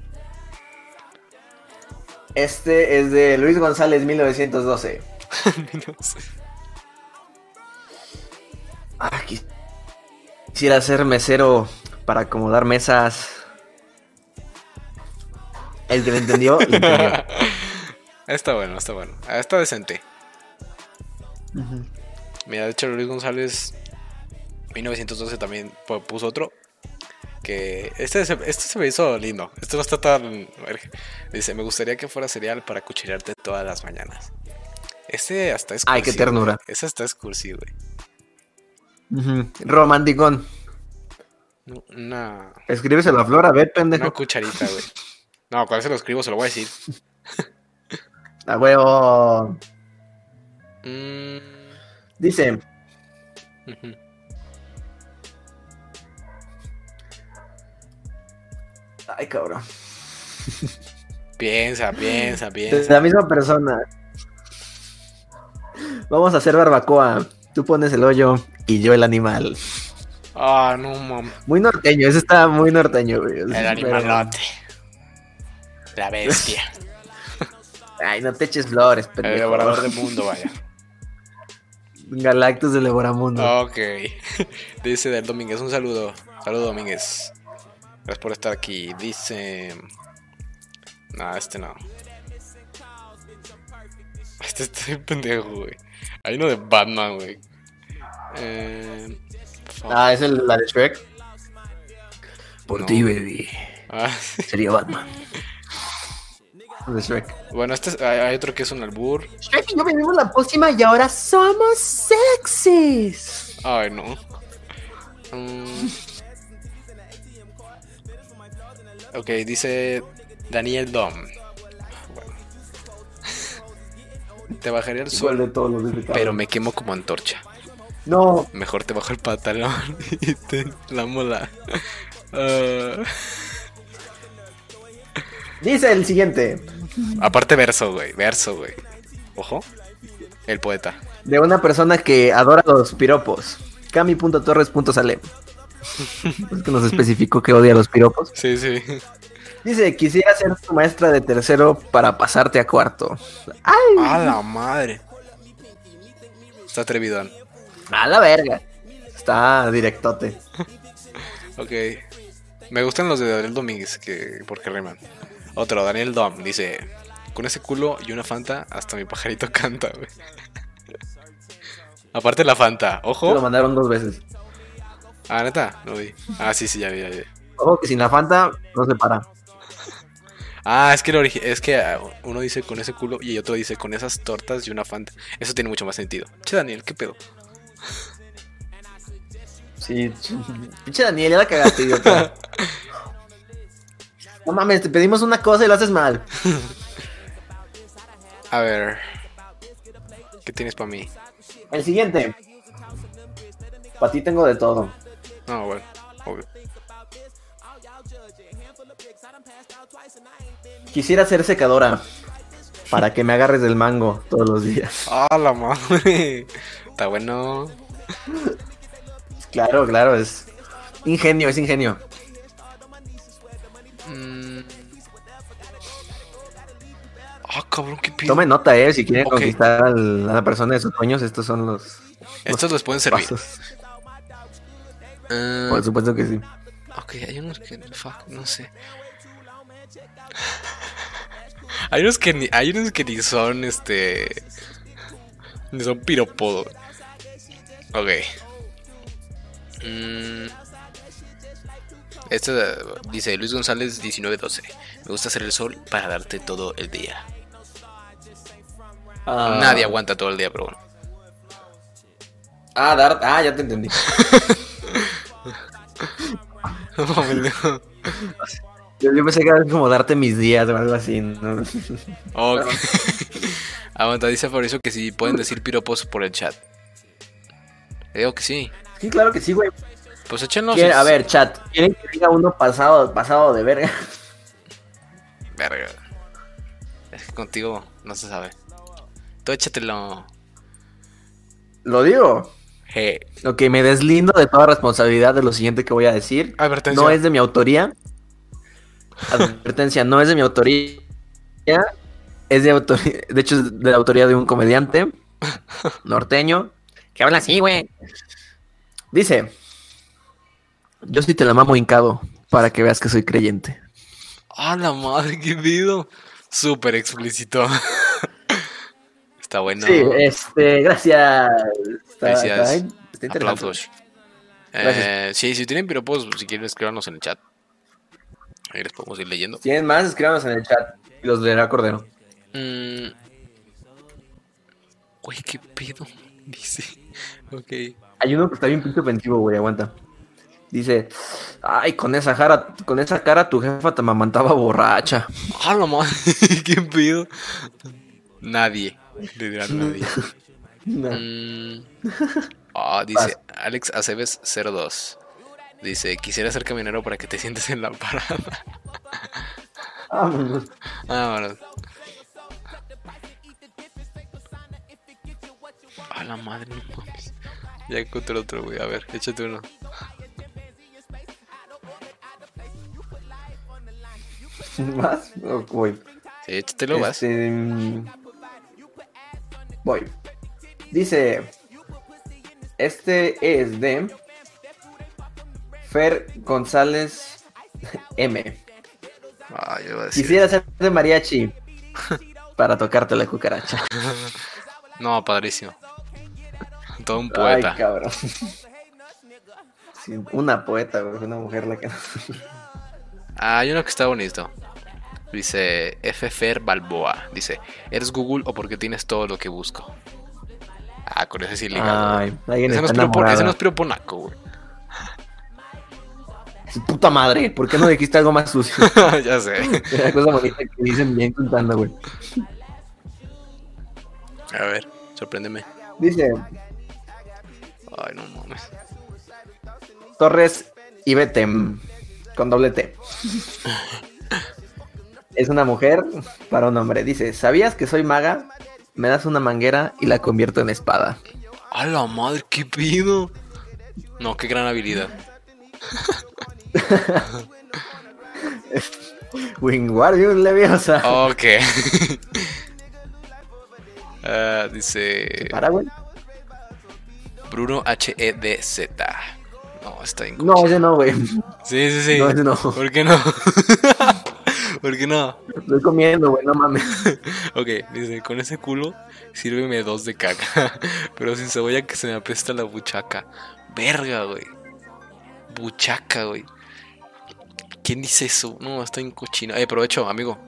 Este es de Luis González 1912. No sé. Ah, quis- quisiera ser mesero para acomodar mesas El que le entendió, le entendió. está bueno, está bueno. Ah, Está decente. Mira, de hecho Luis González 1912 también pu- puso otro. Que este se, este se me hizo lindo. Este no está tan. Dice: Me gustaría que fuera cereal para cuchirearte todas las mañanas. Este hasta es Ay, qué cursi, ternura. güey. Ese hasta es cursi, güey. Ujú. Romanticón. No, Una, Escríbeselo a Flor, a ver, una pendejo. cucharita, güey. No, ¿cuál se lo escribo? Se lo voy a decir. A huevo. Mm, Dice, ujú. Ay cabrón. Piensa, piensa, piensa. la misma persona. Vamos a hacer barbacoa. Tú pones el hoyo y yo el animal. Ah, no, mam. Muy norteño, ese está muy norteño, güey. El Pero- animalote. La bestia. Ay, no te eches flores, El pendejo. devorador del mundo, vaya. Galactus del Devoramundo. Ok. Dice del Domínguez, un saludo. Saludo Domínguez. Gracias por estar aquí. Dice. No, este no. Este está bien pendejo, güey. Hay uno de Batman, güey. Eh. Ah, es el, la de Shrek. Por No. ti, baby. Ah, Sería Batman. De Shrek. bueno, este es- hay, hay otro que es un albur. Shrek y yo vivimos la pócima y ahora somos sexys. Ay, no. Mm. Ok, dice Daniel Dom. Bueno. Te bajaría el de todos los cabrón. pero me quemo como antorcha. No, Mejor te bajo el pantalón y te la mola. Ah, dice el siguiente. aparte verso, güey. Verso, güey. Ojo. El poeta. De una persona que adora los piropos. Cami.torres.salem. Es que nos especificó que odia los piropos. Sí, sí. Dice, quisiera ser tu maestra de tercero para pasarte a cuarto. A la madre. Está atrevidón. A la verga. Está directote. Ok. Me gustan los de Daniel Domínguez, que porque riman. Otro, Daniel Dom, dice: Con ese culo y una Fanta, hasta mi pajarito canta, güey. Aparte la Fanta, Lo ojo. mandaron dos veces. Ah, neta, no vi. Ah, sí, sí, ya vi, ya vi. Ojo que sin la Fanta no se para. Ah, es que, el es que ah, uno dice con ese culo y otro dice con esas tortas y una Fanta. Eso tiene mucho más sentido. Che, Daniel, ¿qué pedo? Sí. Pinche Daniel, ya la cagaste, idiota. No mames, te pedimos una cosa y lo haces mal. A ver. ¿Qué tienes para mí? El siguiente. Para ti tengo de todo. No, bueno, obvio. Quisiera ser secadora. Para que me agarres del mango todos los días. Ah, la madre. Está bueno. Claro, claro, es ingenio, es ingenio. Mm. Ah, cabrón, qué pido. Tome nota, eh, si quieren conquistar a la persona de sus sueños, estos son los Estos les pueden servir. Ah, Por supuesto que sí. ok, hay unos que. Fuck, no sé. Hay unos que ni, hay unos que ni son este. Ni son piropodo. Ok. Mm. Este eh, dice Luis González 1912. Me gusta hacer el sol para darte todo el día. Ah, Nadie aguanta todo el día, pero bueno. Ah, dar, ah, ya te entendí. Yo, yo pensé que era como darte mis días o algo así. ¿no? Ok. Aguanta, dice Fabricio que si pueden decir piropos por el chat. Le digo que sí. Sí, claro que sí, güey. Pues échenlos. ¿Quiere- y- A ver, chat, ¿quieren que diga uno pasado, pasado de verga? Verga. Es que contigo no se sabe. Tú échatelo. Lo digo. Hey. Ok, me deslindo de toda responsabilidad de lo siguiente que voy a decir. Advertencia. No es de mi autoría. Advertencia, no es de mi autoría. Es de autoría, de hecho es de la autoría de un comediante norteño que habla así, güey. Dice, yo sí te la mamo hincado para que veas que soy creyente. ¡Ah, la madre, qué pido! Súper explícito. Está bueno. Sí, este, gracias. Está, está- está interesante. Aplausos. Eh, sí, si tienen piropos, si quieren escribirnos en el chat. Ahí les podemos ir leyendo. Si tienen más, escríbanos en el chat y los leerá Cordero. Mm. Güey, qué pedo. Dice. Ok. Hay uno que está bien pinche ofensivo, güey, aguanta. Dice, ay, con esa cara, con esa cara tu jefa te mamantaba borracha. ¡Ah, la madre! ¿Qué pedo? Nadie. Dirá nadie. No. Mm. Ah, dice Alex Aceves 02. Dice, quisiera ser camionero para que te sientes en la parada. Vámonos. Bueno. A la madre, no mames. Ya encontré otro, güey. A ver, échate uno. ¿Más? O voy. Sí, échatelo, vas. Este, mm, Voy. Dice, este es de Fer González M. Ah, yo iba a decir. Quisiera ser de mariachi para tocarte la cucaracha. No, padrísimo. Todo un Ay, poeta. cabrón. Sí, una poeta, güey, una mujer la que... Ah, hay uno que está bonito. Dice F. Fer Balboa. Dice, ¿eres Google o porque tienes todo lo que busco? Ah, con ese sí ligado. Ay, alguien ese, no está es piropo- ese no es piroponaco, güey. Su puta madre, ¿por qué no dijiste algo más sucio? ya sé. Una cosa bonita que dicen bien contando, güey. A ver, sorpréndeme. Dice Ay, no mames. Torres Ibetem, con doble T. Es una mujer para un hombre. Dice, ¿sabías que soy maga? Me das una manguera y la convierto en espada. A la madre, qué pido. No, qué gran habilidad. Wingardium Leviosa. Ok. Ah, dice ¿Para, güey? Bruno H-E-D-Z. No, está bien. No, ese no, güey. Sí, sí, sí. No, ese no. ¿Por qué no? ¿Por qué no? Estoy comiendo, güey, no mames. Ok, dice, con ese culo sírveme dos de caca. Pero sin cebolla que se me apesta la buchaca. Verga, güey. Buchaca, güey. ¿Quién dice eso? No, está en cochina. Eh, aprovecho, amigo.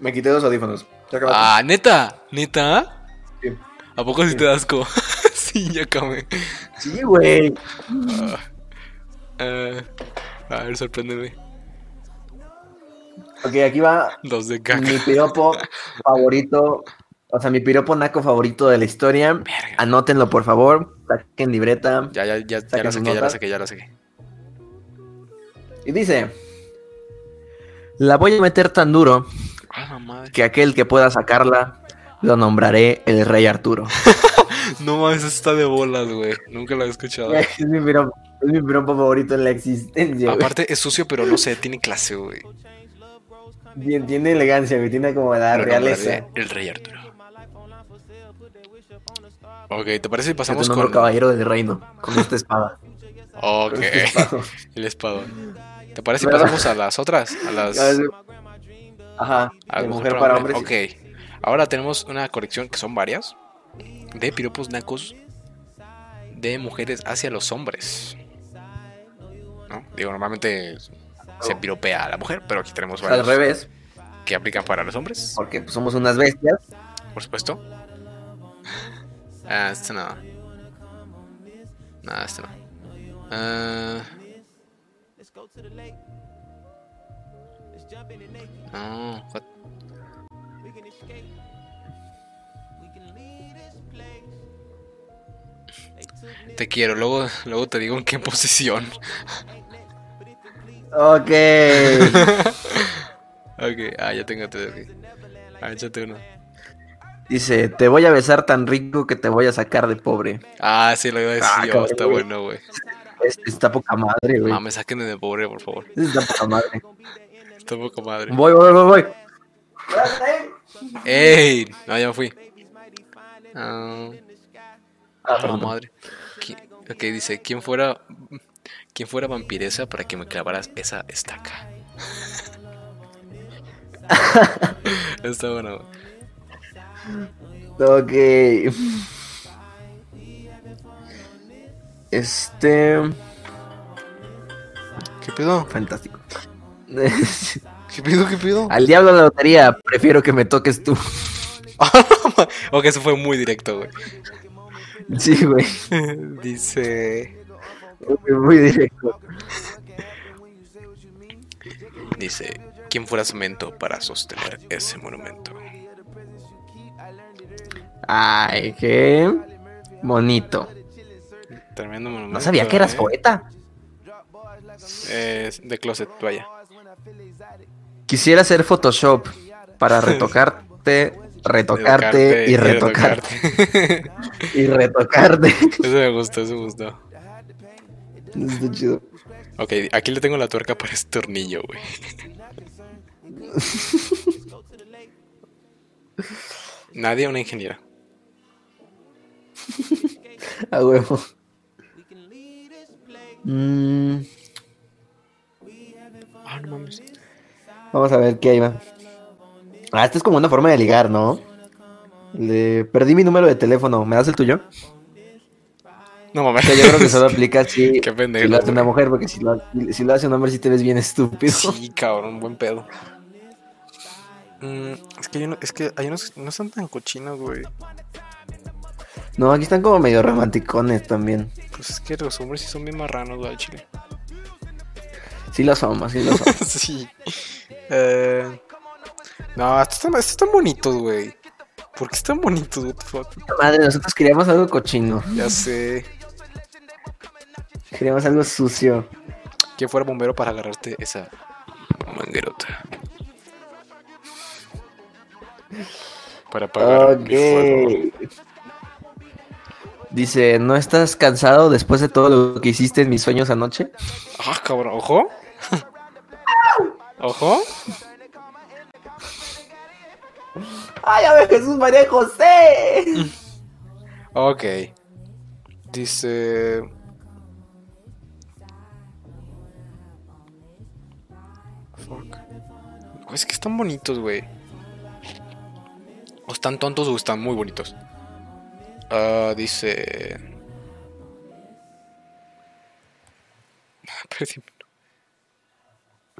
Me quité los audífonos. Acabó. Ah, neta, neta. Sí. ¿A poco si Sí. te das asco? sí, ya acabé. Sí, güey. Eh, a ver, sorpréndeme. Ok, aquí va Dos de caca. mi piropo favorito. O sea, mi piropo naco favorito de la historia. Verga. Anótenlo, por favor. Saquen libreta. Ya, ya, ya, ya la saqué, ya la saqué, ya la saqué. Y dice: La voy a meter tan duro Ah, madre. que aquel que pueda sacarla lo nombraré el Rey Arturo. No mames, está de bolas, güey. Nunca lo he escuchado. es, mi piropo, es mi piropo favorito en la existencia. Aparte, es sucio, pero no sé, tiene clase, güey. Bien, tiene elegancia, güey. Tiene como la realeza. El Rey Arturo. Ok, ¿te parece si Que te pasamos nombro con. caballero del reino con esta espada. Ok, este espada. el espadón. ¿Te parece si ¿Verdad? pasamos a las otras? A las. Ajá, a de mujer para hombres. Ok, ahora tenemos una colección que son varias de piropos nacos de mujeres hacia los hombres. ¿No? Digo, normalmente se piropea a la mujer, pero aquí tenemos Al varios revés, que aplican para los hombres, porque pues, somos unas bestias. por supuesto. Ah, este no. No, este no. Ah. no, what? Te quiero, luego, luego te digo en qué posición. Ok. ok, ah, ya tengo todo. ok. Ah, échate uno. Dice, te voy a besar tan rico que te voy a sacar de pobre. Ah, sí, lo iba a decir Ah, yo, cabrón, está güey. bueno, güey. Es- está poca madre, güey. Mames, sáquenme de pobre, por favor. Está poca madre. Está poca madre. Voy, voy, voy, voy. ¡Ey! No, ya me fui. Ah, Ah, ah, madre. ¿Qui- Ok, dice, ¿quién fuera, ¿quién fuera vampiresa para que me clavaras esa estaca? Está bueno. Ok. Este. ¿Qué pedo? Fantástico. ¿Qué pedo? ¿Qué pedo? Al diablo la lotería, prefiero que me toques tú. ok, eso fue muy directo, güey. Sí, güey. Dice. Muy directo. Dice. ¿Quién fuera cemento para sostener ese monumento? Ay, qué bonito. Tremendo monumento. No sabía que eras ¿eh? poeta. Es de closet, vaya. Quisiera hacer Photoshop para retocarte, retocarte y retocarte. retocarte. y retocarte. eso me gustó, eso me gustó. Está chido. Ok, aquí le tengo la tuerca para este tornillo, güey. Nadie una ingeniera. A huevo. Mm, Ah, no mames. vamos a ver qué hay va. Ah, esta es como una forma de ligar, ¿no? Le perdí mi número de teléfono. ¿Me das el tuyo? No mames. Que yo creo que solo aplica si, Qué pendejo, si lo hace una mujer, porque si lo, si lo hace un hombre, si te ves bien estúpido. Sí, cabrón, buen pedo. Mm, es que hay, uno- es que hay unos no están tan cochinos, güey. No, aquí están como medio romanticones también. Pues es que los hombres sí son bien marranos, güey, chile. Sí lo somos, sí lo somos. sí. Eh, no, estos están, estos están bonitos, güey. ¿Por qué están bonitos? What the fuck? Madre, nosotros queríamos algo cochino. Ya sé. Queríamos algo sucio. ¿Quién fuera bombero para agarrarte esa manguerota? Para apagar mi fuego. Dice, ¿no estás cansado después de todo lo que hiciste en mis sueños anoche? Ah, cabrón, ojo. Ojo. ¡Ay, a ver, Jesús María José! Ok. Dice. Fuck. Es que están bonitos, güey. O están tontos o están muy bonitos. Ah, dice. Perdí.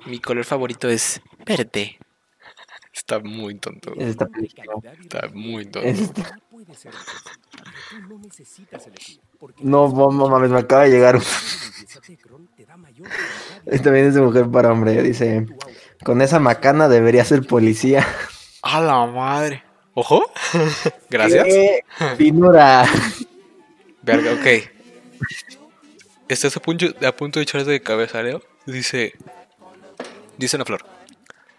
Mi color favorito es verde. Está muy tonto. güey. Está muy tonto. Es esta- No, no mames, me acaba de llegar. un- También es de mujer para hombre. Dice, con esa macana debería ser policía. A la madre. ¿Ojo? Gracias. ¡Qué finura! Verga, ok. Estás a punto, a punto de echarse de cabeza, Leo. Dice. Dice una flor.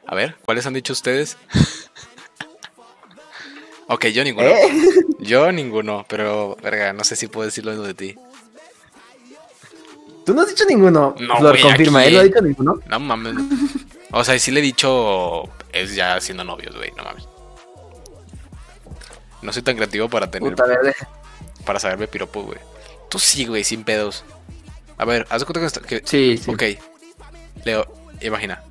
A ver, ¿cuáles han dicho ustedes? ok, yo ninguno. ¿Eh? Yo ninguno, pero, verga, no sé si puedo decirlo de ti. ¿Tú no has dicho ninguno? No, Flor, confirma, aquí- ¿él no ha dicho ninguno? No mames. O sea, sí le he dicho. Es ya siendo novios, güey, no mames. No soy tan creativo para tener. Puta. Para saberme piropos, güey. Tú sí, güey, sin pedos. A ver, haz de cuenta que, está- que- Sí, sí. Ok. Leo, imagina.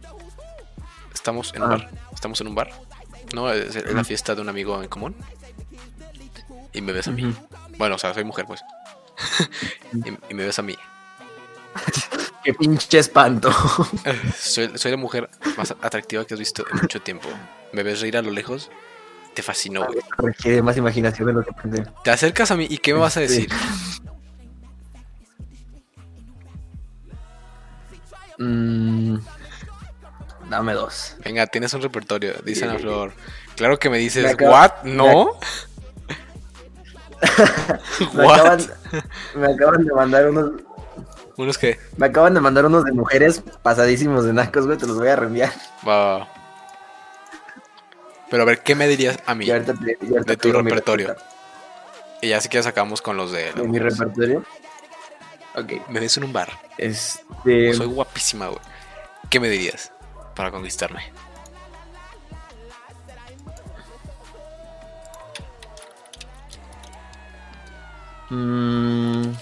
Estamos en un bar. Estamos en un bar. No, es, es la fiesta de un amigo en común. Y me ves a mí. Bueno, o sea, soy mujer, pues. y, y me ves a mí. Qué pinche espanto. Soy, soy la mujer más atractiva que has visto en mucho tiempo. Me ves reír a lo lejos. Te fascinó, güey. Requiere más imaginación de lo que pensé. Te acercas a mí y ¿qué me vas a Sí. decir? Mm, dame dos. Venga, tienes un repertorio. Dice Ana Flor. Claro que me dices, Me acaba- ¿what? ¿No? Me ¿What? acaban, me acaban de mandar unos. Unos que. Me acaban de mandar unos de mujeres pasadísimos de nacos, güey. Te los voy a reenviar. Va. Pero a ver, ¿qué me dirías a mí? Te- De tu repertorio. Y ya sí que ya sacamos con los de. ¿De mi repertorio? Ok. Me ves en un bar. Este. Soy guapísima, güey. ¿Qué me dirías para conquistarme? mm,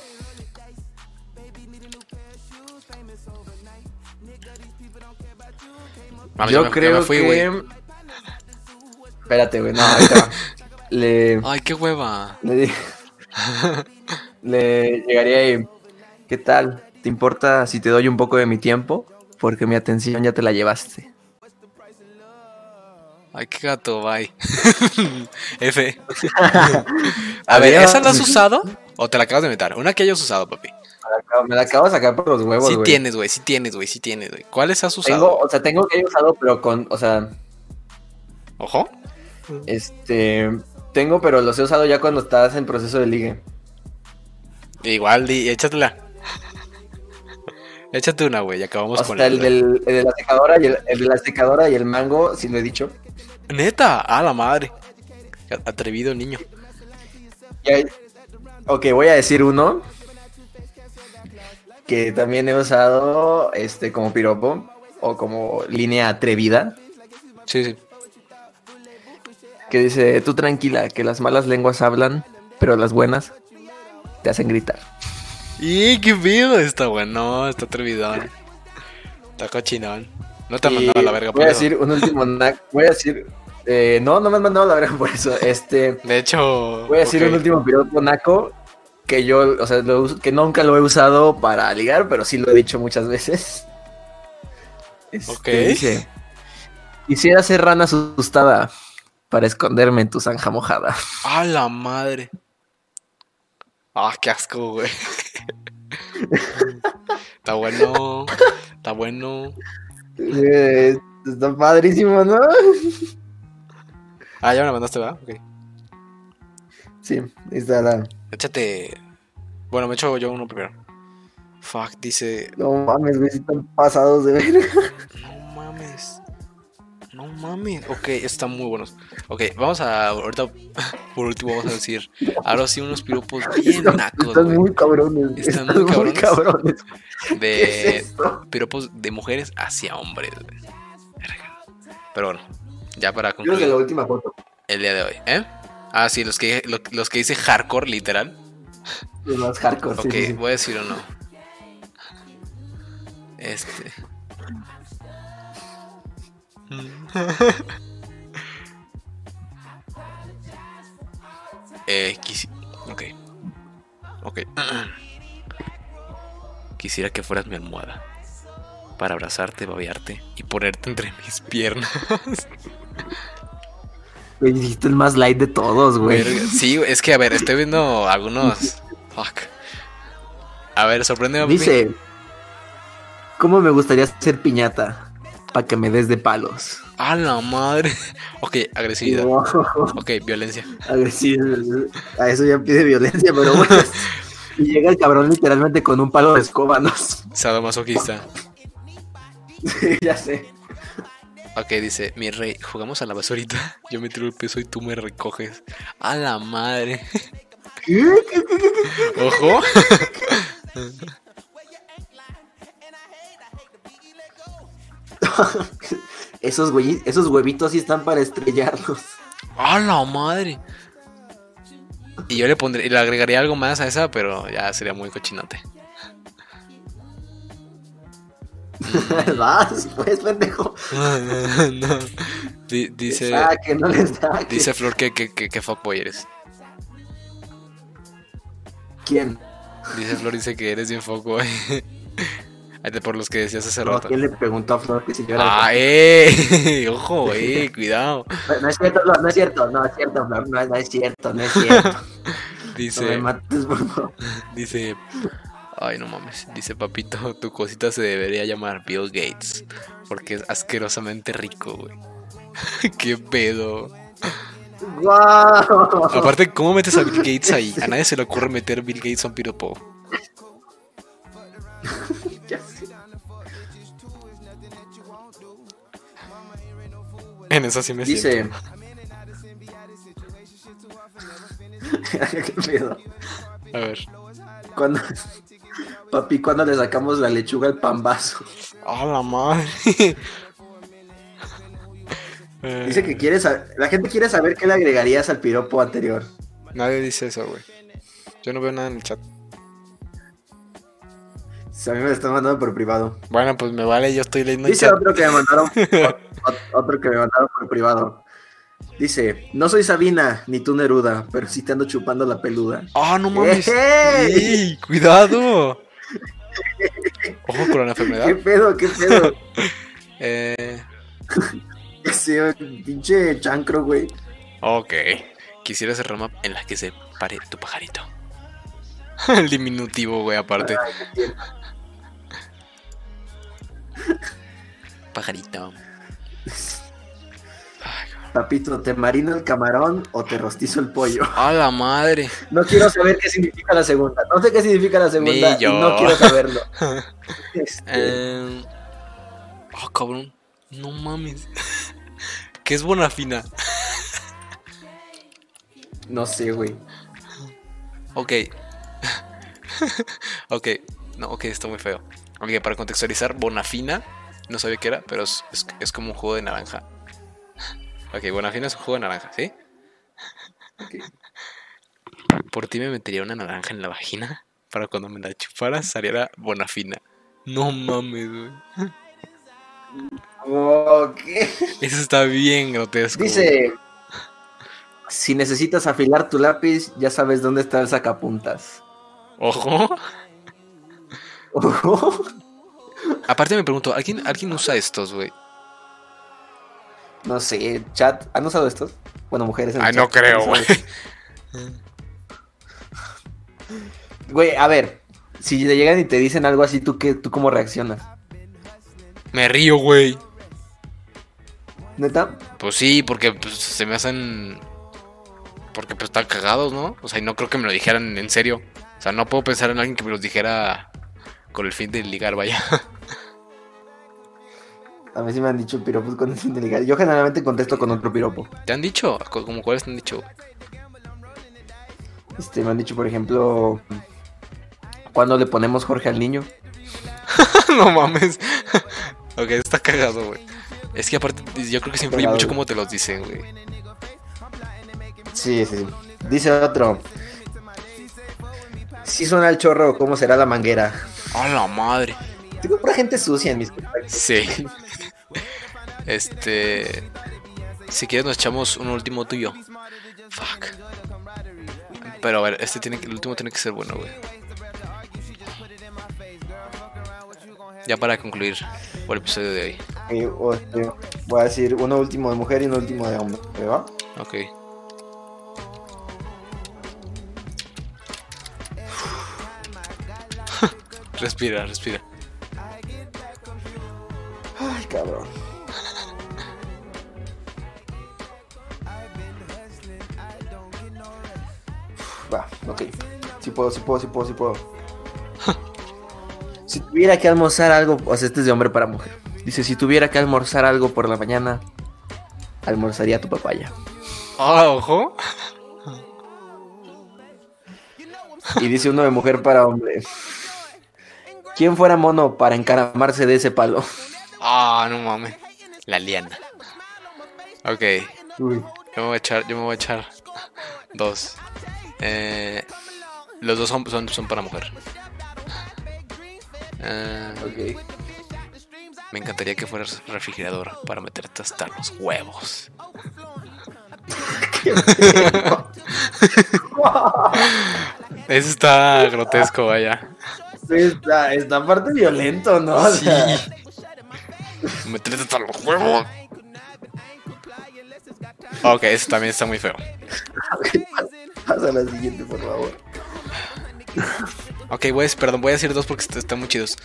Mami, yo me- creo me fui, que. güey. Espérate, güey, no, ahorita va. Le, Ay, qué hueva. le, llegaría y, ¿qué tal? ¿Te importa si te doy un poco de mi tiempo? Porque mi atención ya te la llevaste. Ay, qué gato, bye. F. A ver. ¿esa la has usado? ¿O te la acabas de meter? Una que hayas usado, papi. Me la acabo, de sacar por los huevos, Sí güey. tienes, güey, sí tienes, güey, sí tienes, güey. ¿Cuáles has usado? Tengo, o sea, tengo que he usado, pero con, o sea, Ojo. este, tengo, pero los he usado ya cuando estás en proceso de ligue. Igual, di, échatela. Échate una, güey, acabamos con Hasta el, del, el de la secadora y el, el de la secadora y el mango, si lo he dicho. Neta, a la madre. Atrevido niño. Y hay- Ok, voy a decir uno que también he usado este como piropo o como línea atrevida, Sí, sí. que dice, tú tranquila, que las malas lenguas hablan, pero las buenas te hacen gritar. ¡Y qué pedo! Está bueno, está atrevidón. Está cochinón. No te han mandado a la verga Voy por a eso. decir un último voy a decir, eh, no, no me han mandado a la verga por eso, este... De hecho. Voy a decir un último piropo naco que yo, o sea, lo que nunca lo he usado para ligar, pero sí lo he dicho muchas veces. Este, Ok. Dice, quisiera ser rana asustada para esconderme en tu zanja mojada. ¡A la madre! ¡Ah, qué asco, güey! está bueno. Está bueno. Eh, está padrísimo, ¿no? Ah, ya me la mandaste, ¿verdad? Ok. Sí, está la... Échate. Bueno, me echo yo uno primero. Fuck, dice. No mames, güey, si están pasados de ver. No mames. No mames. Ok, están muy buenos. Ok, vamos a. Ahorita, por último, vamos a decir. Ahora sí, unos piropos bien nacos, Están güey. muy cabrones. Están Están, muy muy cabrones. ¿Qué De es piropos de mujeres hacia hombres, güey. Verga. Pero bueno, ya para Creo que concluir la última foto. el día de hoy, ¿eh? Ah, sí, los que, lo- los que dice hardcore, literal. Los hardcore, Ok, sí, sí. voy a decir uno. Este. eh, quisi- Ok. Ok. Quisiera que fueras mi almohada. Para abrazarte, babearte y ponerte entre mis piernas. Güey, dijiste el más light de todos, güey. Sí, es que a ver, estoy viendo algunos. Fuck. A ver, sorpréndeme. Dice, ¿cómo me gustaría ser piñata? Para que me des de palos. A la madre. Ok, agresividad. No, Ok, violencia. agresivo. A eso ya pide violencia, pero bueno. Y llega el cabrón literalmente con un palo de escoba, ¿no? Sadomasoquista. Sí, ya sé. Ok, dice, mi rey, jugamos a la basurita. Yo me tiro el peso y tú me recoges. A la madre. Ojo. Esos, güey, esos huevitos sí están para estrellarlos. A la madre. Y yo le pondré, le agregaría algo más a esa, pero ya sería muy cochinote. Vas, pues, pendejo. no. Di- dice, Saque, no le saque. dice Flor que, que, que, que fuckboy eres. ¿Quién? Dice Flor, dice que eres bien fuckboy. Por los que decías hace No, rato. ¿Quién le preguntó a Flor que si yo era Ah, eh. Ojo, eh. Cuidado. No, no es cierto, no, no es cierto, no es cierto, Flor, no, no es cierto, no es cierto. No me Dice, mates, por favor. dice. Ay, no mames. Dice, papito, tu cosita se debería llamar Bill Gates. Porque es asquerosamente rico, güey. Qué pedo. ¡Guau! Aparte, ¿cómo metes a Bill Gates ahí? A nadie se le ocurre meter Bill Gates a un piropo. En eso sí me Dice. siento. ¿Qué pedo? A ver. Cuando... Papi, ¿cuándo le sacamos la lechuga al pambazo? ¡A la madre! Eh, Dice que quiere saber... La gente quiere saber qué le agregarías al piropo anterior. Nadie dice eso, güey. Yo no veo nada en el chat. Si a mí me lo están mandando por privado. Bueno, pues me vale, yo estoy leyendo el Dice chat. otro que me mandaron... otro que me mandaron por privado. Dice, no soy Sabina, ni tú Neruda, pero sí te ando chupando la peluda. ¡Ah, no mames! ¡Ey! ¡Ey! ¡Cuidado! Ojo con la enfermedad. ¿Qué pedo, qué pedo? Eh, Ese pinche chancro, güey. ok. Quisiera ser rama en la que se pare tu pajarito. El diminutivo, güey, aparte. Pajarito. Papito, ¿te marino el camarón o te rostizo el pollo? ¡A la madre! No quiero saber qué significa la segunda. No sé qué significa la segunda Ni y no quiero saberlo. Este. Oh, cabrón. No mames. ¿Qué es Bonafina? no sé, güey. Ok. ok. No, ok, está muy feo. Ok, para contextualizar, Bonafina. No sabía qué era, pero es, es- es como un juego de naranja. Ok, Bonafina es un juego de naranja, ¿sí? Por ti me metería una naranja en la vagina. Para cuando me la chupara saliera Bonafina. No mames, güey. Ok. Eso está bien grotesco. Dice, si necesitas afilar tu lápiz, ya sabes dónde está el sacapuntas. Ojo. Aparte me pregunto, ¿alguien, ¿alguien usa estos, güey? No sé, chat, ¿han usado estos? Bueno, mujeres en chat, no creo, ¿han güey. Güey, a ver, si te llegan y te dicen algo así, ¿tú, qué, ¿tú cómo reaccionas? Me río, güey. ¿Neta? Pues sí, porque pues, se me hacen. Porque pues están cagados, ¿no? O sea, y no creo que me lo dijeran en serio. O sea, no puedo pensar en alguien que me los dijera con el fin de ligar, vaya. A mí sí me han dicho piropos con ligar. Yo generalmente contesto con otro piropo. ¿Te han dicho? ¿Como cuáles te han dicho? Este, me han dicho, por ejemplo, ¿cuándo le ponemos Jorge al niño? no mames. ok, está cagado, güey. Es que aparte, yo creo que se influye mucho cómo te los dicen, güey. Sí, sí, sí. Dice otro. Si suena el chorro, ¿cómo será la manguera? ¡A la madre! Tengo pura gente sucia en mis contactos. Sí. Este. Si quieres, nos echamos un último tuyo. Fuck. Pero a ver, este tiene que, el último tiene que ser bueno, güey. Ya para concluir por el episodio de hoy. Voy a decir uno último de mujer y uno último de hombre. ¿va? Ok. respira, respira. Ay, cabrón. Va, ok. Sí puedo, sí puedo, sí puedo, sí puedo. si tuviera que almorzar algo, o sea, este es de hombre para mujer. Dice, si tuviera que almorzar algo por la mañana, almorzaría tu papaya. Ah, ojo. Y dice uno de mujer para hombre. ¿Quién fuera mono para encaramarse de ese palo? Ah, no mames. La liana. Ok. Uy. Yo me voy a echar, yo me voy a echar dos. Eh, los dos son, son, son para mujer. Eh, me encantaría que fueras refrigerador para meterte hasta los huevos. Eso está grotesco, vaya. Está, está aparte violento, ¿no? O sea, Meterte hasta los huevos. Ok, eso también está muy feo. Pasa a la siguiente, por favor. Ok, a, perdón, voy a decir dos porque est- están muy chidos.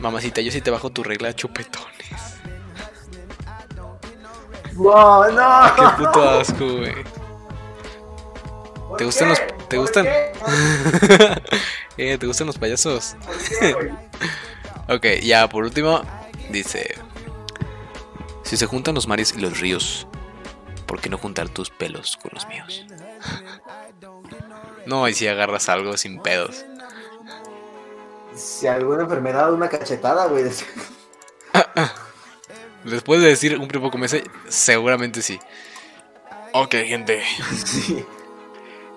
Mamacita, yo sí te bajo tu regla de chupetones. No, no. Qué puto asco, güey. ¿Te gustan los... ¿Te gustan? eh, ¿Te gustan los payasos? ok, ya, por último, dice... Si se juntan los mares y los ríos, ¿por qué no juntar tus pelos con los míos? no, y si agarras algo sin pedos. Si alguna enfermedad, una cachetada, güey. ¿Les puedes decir un primo como ese? Seguramente sí. Ok, gente. Sí.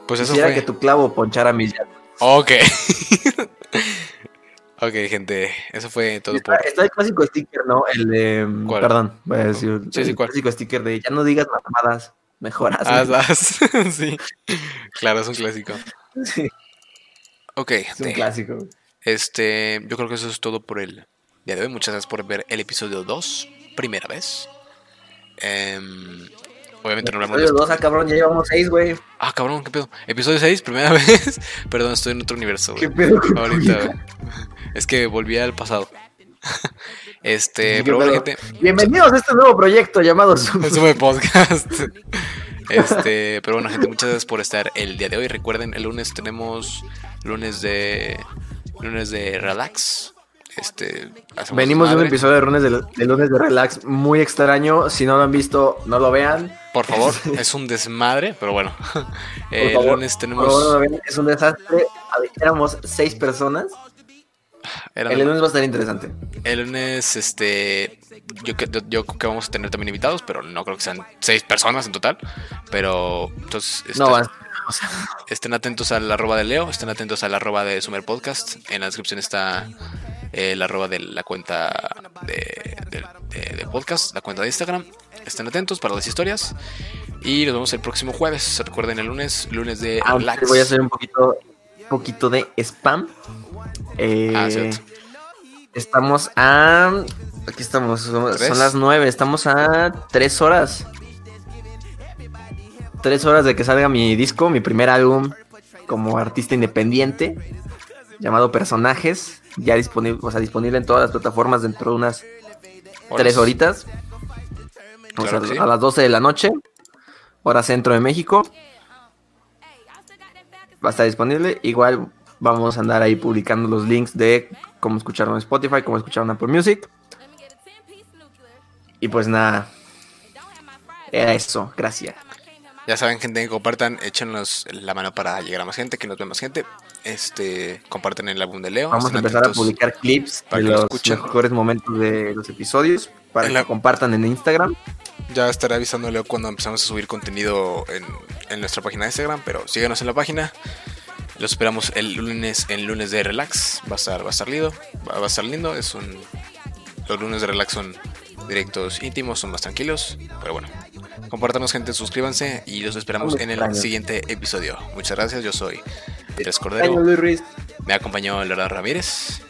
Pues eso Quisiera fue... que tu clavo ponchara mis llantas. Ok. ok, gente. Eso fue todo Está, por... está el clásico sticker, ¿no? El de. mm, ¿Cuál? Perdón, voy a decir. Sí, sí, el ¿cuál? clásico sticker de ya no digas mamadas. Mejor hazme. as, sí. Claro, es un clásico. Sí, Ok, es un clásico. este, yo creo que eso es todo por el día de hoy. Muchas gracias por ver el episodio 2, primera vez. Em, obviamente no hablamos Episodio dos, ah, cabrón, ya llevamos seis, güey. Ah, cabrón, ¿qué pedo? Episodio 6, primera vez. Perdón, estoy en otro universo, güey. ¿Qué pedo Ahorita. Es que volví al pasado. Este, ¿Qué pero bueno, gente, Bienvenidos a este nuevo proyecto llamado sube podcast. Este, pero bueno, gente, muchas gracias por estar el día de hoy. Recuerden, el lunes tenemos lunes de lunes de relax. Este, Venimos de un episodio de lunes de, de lunes de relax muy extraño. Si no lo han visto, no lo vean. Por favor, es un desmadre, pero bueno. El favor, lunes tenemos favor, no lo vean. Es un desastre. Éramos seis personas. El lunes va a estar interesante. El lunes, este, yo, yo, yo creo que vamos a tener también invitados, pero no creo que sean seis personas en total. Pero, entonces, No, estén, atentos al arroba de Leo, estén atentos al arroba de Sumer Podcast. En la descripción está eh, el arroba de la cuenta de, de- de- de podcast, la cuenta de Instagram. Estén atentos para las historias. Y nos vemos el próximo jueves. Recuerden el lunes, lunes de aunque relax. voy a hacer un poquito, poquito de spam. Eh, Ah, cierto. estamos a. Aquí estamos. Son, las nueve. Estamos a tres horas. Tres horas de que salga mi disco, mi primer álbum como artista independiente. Llamado Personajes. Ya disponible, o sea, disponible en todas las plataformas dentro de unas Horas. tres horitas. O Claro sea, que sí. a las 12 de la noche. Hora centro de México. Va a estar disponible. Igual vamos a andar ahí publicando los links de cómo escucharon en Spotify, cómo escucharon Apple Music. Y pues nada. Era eso. Gracias. Ya saben, gente, que compartan, échenos la mano para llegar a más gente, que nos vea más gente. Este, compartan el álbum de Leo. Vamos a empezar a publicar clips para de que lo los escuchen. mejores momentos de los episodios. Para En la- que compartan en Instagram. Ya estaré avisando a Leo cuando empezamos a subir contenido en, en nuestra página de Instagram, pero síganos en la página. Los esperamos el lunes, el lunes de relax. Va a estar, va a estar lindo, va, a estar lindo. Es un, los lunes de relax son directos íntimos, son más tranquilos, pero bueno. Compártanos gente, suscríbanse y los esperamos Muy en el extraño. siguiente episodio. Muchas gracias, yo soy Año, Cordero. Luis Ruiz. Me acompañó Leonardo Ramírez.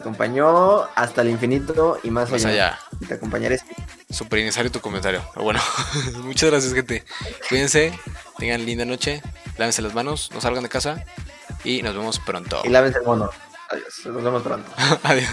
Te acompañó hasta el infinito y más, Más allá. Y te acompañaré. Super innecesario tu comentario. Pero bueno, muchas gracias, gente. Cuídense, tengan linda noche, lávense las manos, no salgan de casa y nos vemos pronto. Y lávense el mono. Adiós. Nos vemos pronto. Adiós.